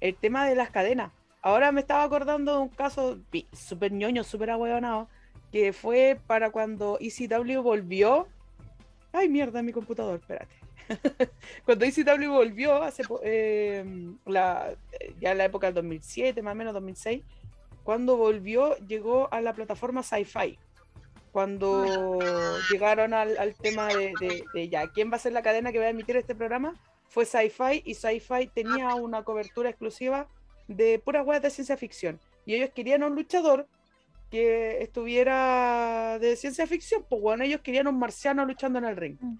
el tema de las cadenas. Ahora me estaba acordando de un caso súper ñoño, súper ahueonado, que fue para cuando ECW volvió. Ay, mierda, mi computador, espérate. cuando ECW volvió, hace em, la, ya en la época del 2007, más o menos 2006, cuando volvió, llegó a la plataforma Sci-Fi cuando llegaron al, tema de, ya, ¿quién va a ser la cadena que va a emitir este programa? Fue Sci-Fi y Sci-Fi tenía una cobertura exclusiva de puras webs de ciencia ficción. Y ellos querían un luchador que estuviera de ciencia ficción, pues bueno, ellos querían un marciano luchando en el ring. Mm.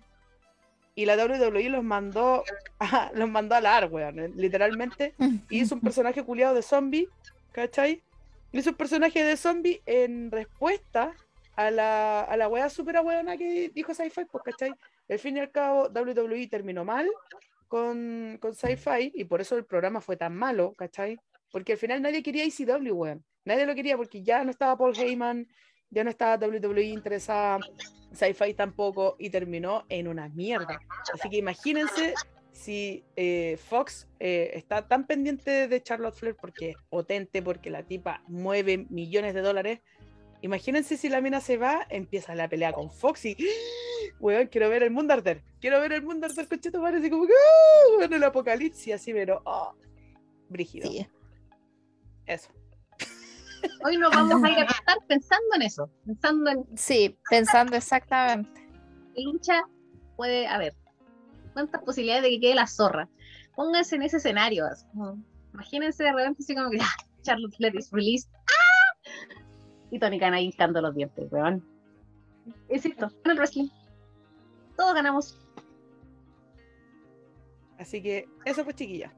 Y la WWE los mandó a, los mandó a la weón, literalmente. Y hizo un personaje culiado de zombie, ¿cachai? Hizo un personaje de zombie en respuesta a la, a la wea súper buena que dijo Sci-Fi, pues, ¿cachai? Al fin y al cabo, WWE terminó mal con, con Sci-Fi y por eso el programa fue tan malo, ¿cachai? Porque al final nadie quería ECW, weón. Nadie lo quería porque ya no estaba Paul Heyman, ya no estaba WWE interesada, Sci-Fi tampoco, y terminó en una mierda. Así que imagínense si eh, Fox eh, está tan pendiente de Charlotte Flair porque es potente, porque la tipa mueve millones de dólares. Imagínense si la mina se va, empieza la pelea con Fox y, weón, quiero ver el mundo arder. Quiero ver el mundo arder con Cheto así como que, ¡ah! bueno, el apocalipsis, así, pero, oh, brígido. Sí. Eso. Hoy nos vamos a ir a estar pensando en eso, pensando en Sí, pensando exactamente. qué lucha puede haber. ¿Cuántas posibilidades de que quede la zorra? Pónganse en ese escenario. así como, imagínense de repente así como que ah, Charlotte Flair is released. Y Tony Khan ahí hinchando los dientes, weón. Insisto, en el wrestling. Todos ganamos. Así que eso pues chiquilla.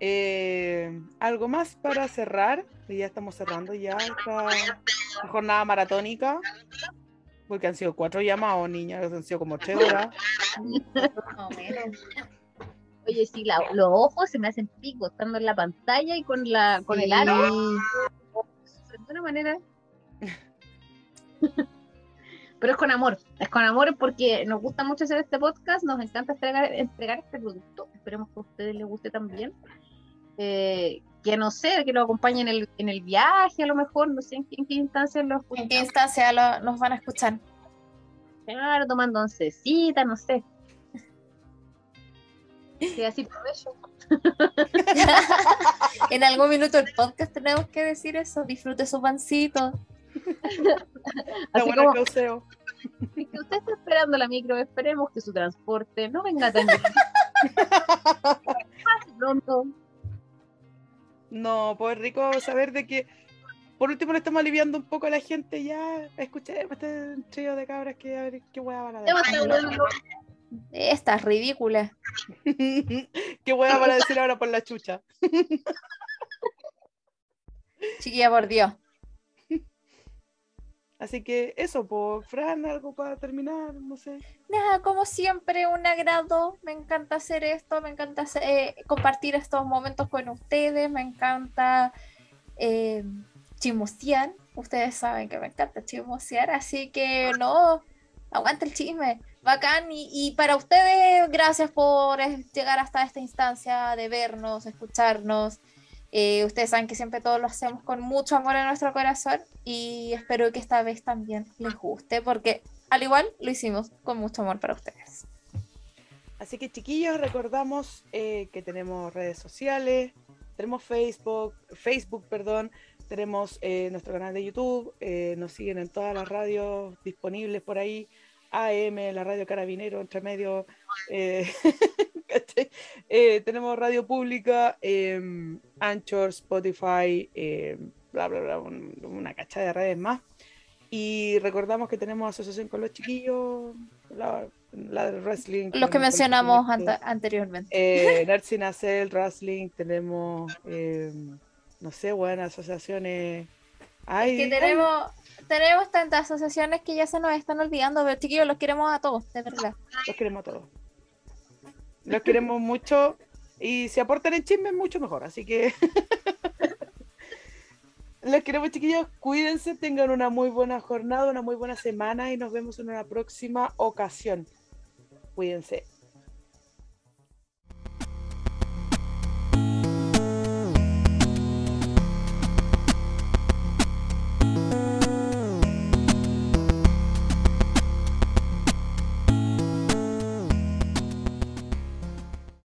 Eh, algo más para cerrar. Y Ya estamos cerrando ya esta, esta jornada maratónica. Porque han sido cuatro llamados, niñas, han sido como tres horas. Oye, sí, la- los ojos se me hacen pico estando en la pantalla y con la con el aro. De alguna manera. Pero es con amor, es con amor porque nos gusta mucho hacer este podcast, nos encanta entregar, entregar este producto, esperemos que a ustedes les guste también. Eh, que no sé, que lo acompañen en el, en el viaje, a lo mejor, no sé en qué, en qué instancia lo escuchan. ¿En qué instancia lo- nos van a escuchar? Claro, tomando oncecita, no sé. Sí, así provecho. en algún minuto del podcast tenemos que decir eso. Disfrute su pancito. Así bueno como, causeo. si que usted está esperando la micro, esperemos que su transporte no venga tan bien. Pronto. No, pues rico saber de que por último le estamos aliviando un poco a la gente ya. Escuché este trío de cabras que a ver qué hueá van a decir. Esta es ridícula. qué hueá van a decir ahora por la chucha. Chiquilla, por Dios. Así que eso, pues, Fran, algo para terminar, no sé. Nada, como siempre, un agrado. Me encanta hacer esto, me encanta hacer- eh, compartir estos momentos con ustedes, me encanta eh, chismosear. Ustedes saben que me encanta chismosear, así que no, aguanta el chisme. Bacán. Y, y para ustedes, gracias por eh, llegar hasta esta instancia de vernos, escucharnos. Eh, ustedes saben que siempre todo lo hacemos con mucho amor en nuestro corazón y espero que esta vez también les guste porque al igual lo hicimos con mucho amor para ustedes. Así que chiquillos, recordamos eh, que tenemos redes sociales, tenemos Facebook, Facebook, perdón, tenemos eh, nuestro canal de YouTube, eh, nos siguen en todas las radios disponibles por ahí, AM, la radio Carabinero, entre medio, tenemos radio pública, em, Anchor, Spotify, em, bla, bla, bla, un- una cacha de redes más. Y recordamos que tenemos asociación con los chiquillos, la, la del wrestling. Los que mencionamos ante- anteriormente. eh, Nerds sin hacer wrestling, tenemos, eh, no sé, buenas asociaciones. Ay, que tenemos, tenemos tantas asociaciones que ya se nos están olvidando, pero chiquillos, los queremos a todos, de verdad. los queremos a todos. Los queremos mucho y si aportan en chisme, mucho mejor. Así que los queremos, chiquillos. Cuídense, tengan una muy buena jornada, una muy buena semana y nos vemos en una próxima ocasión. Cuídense.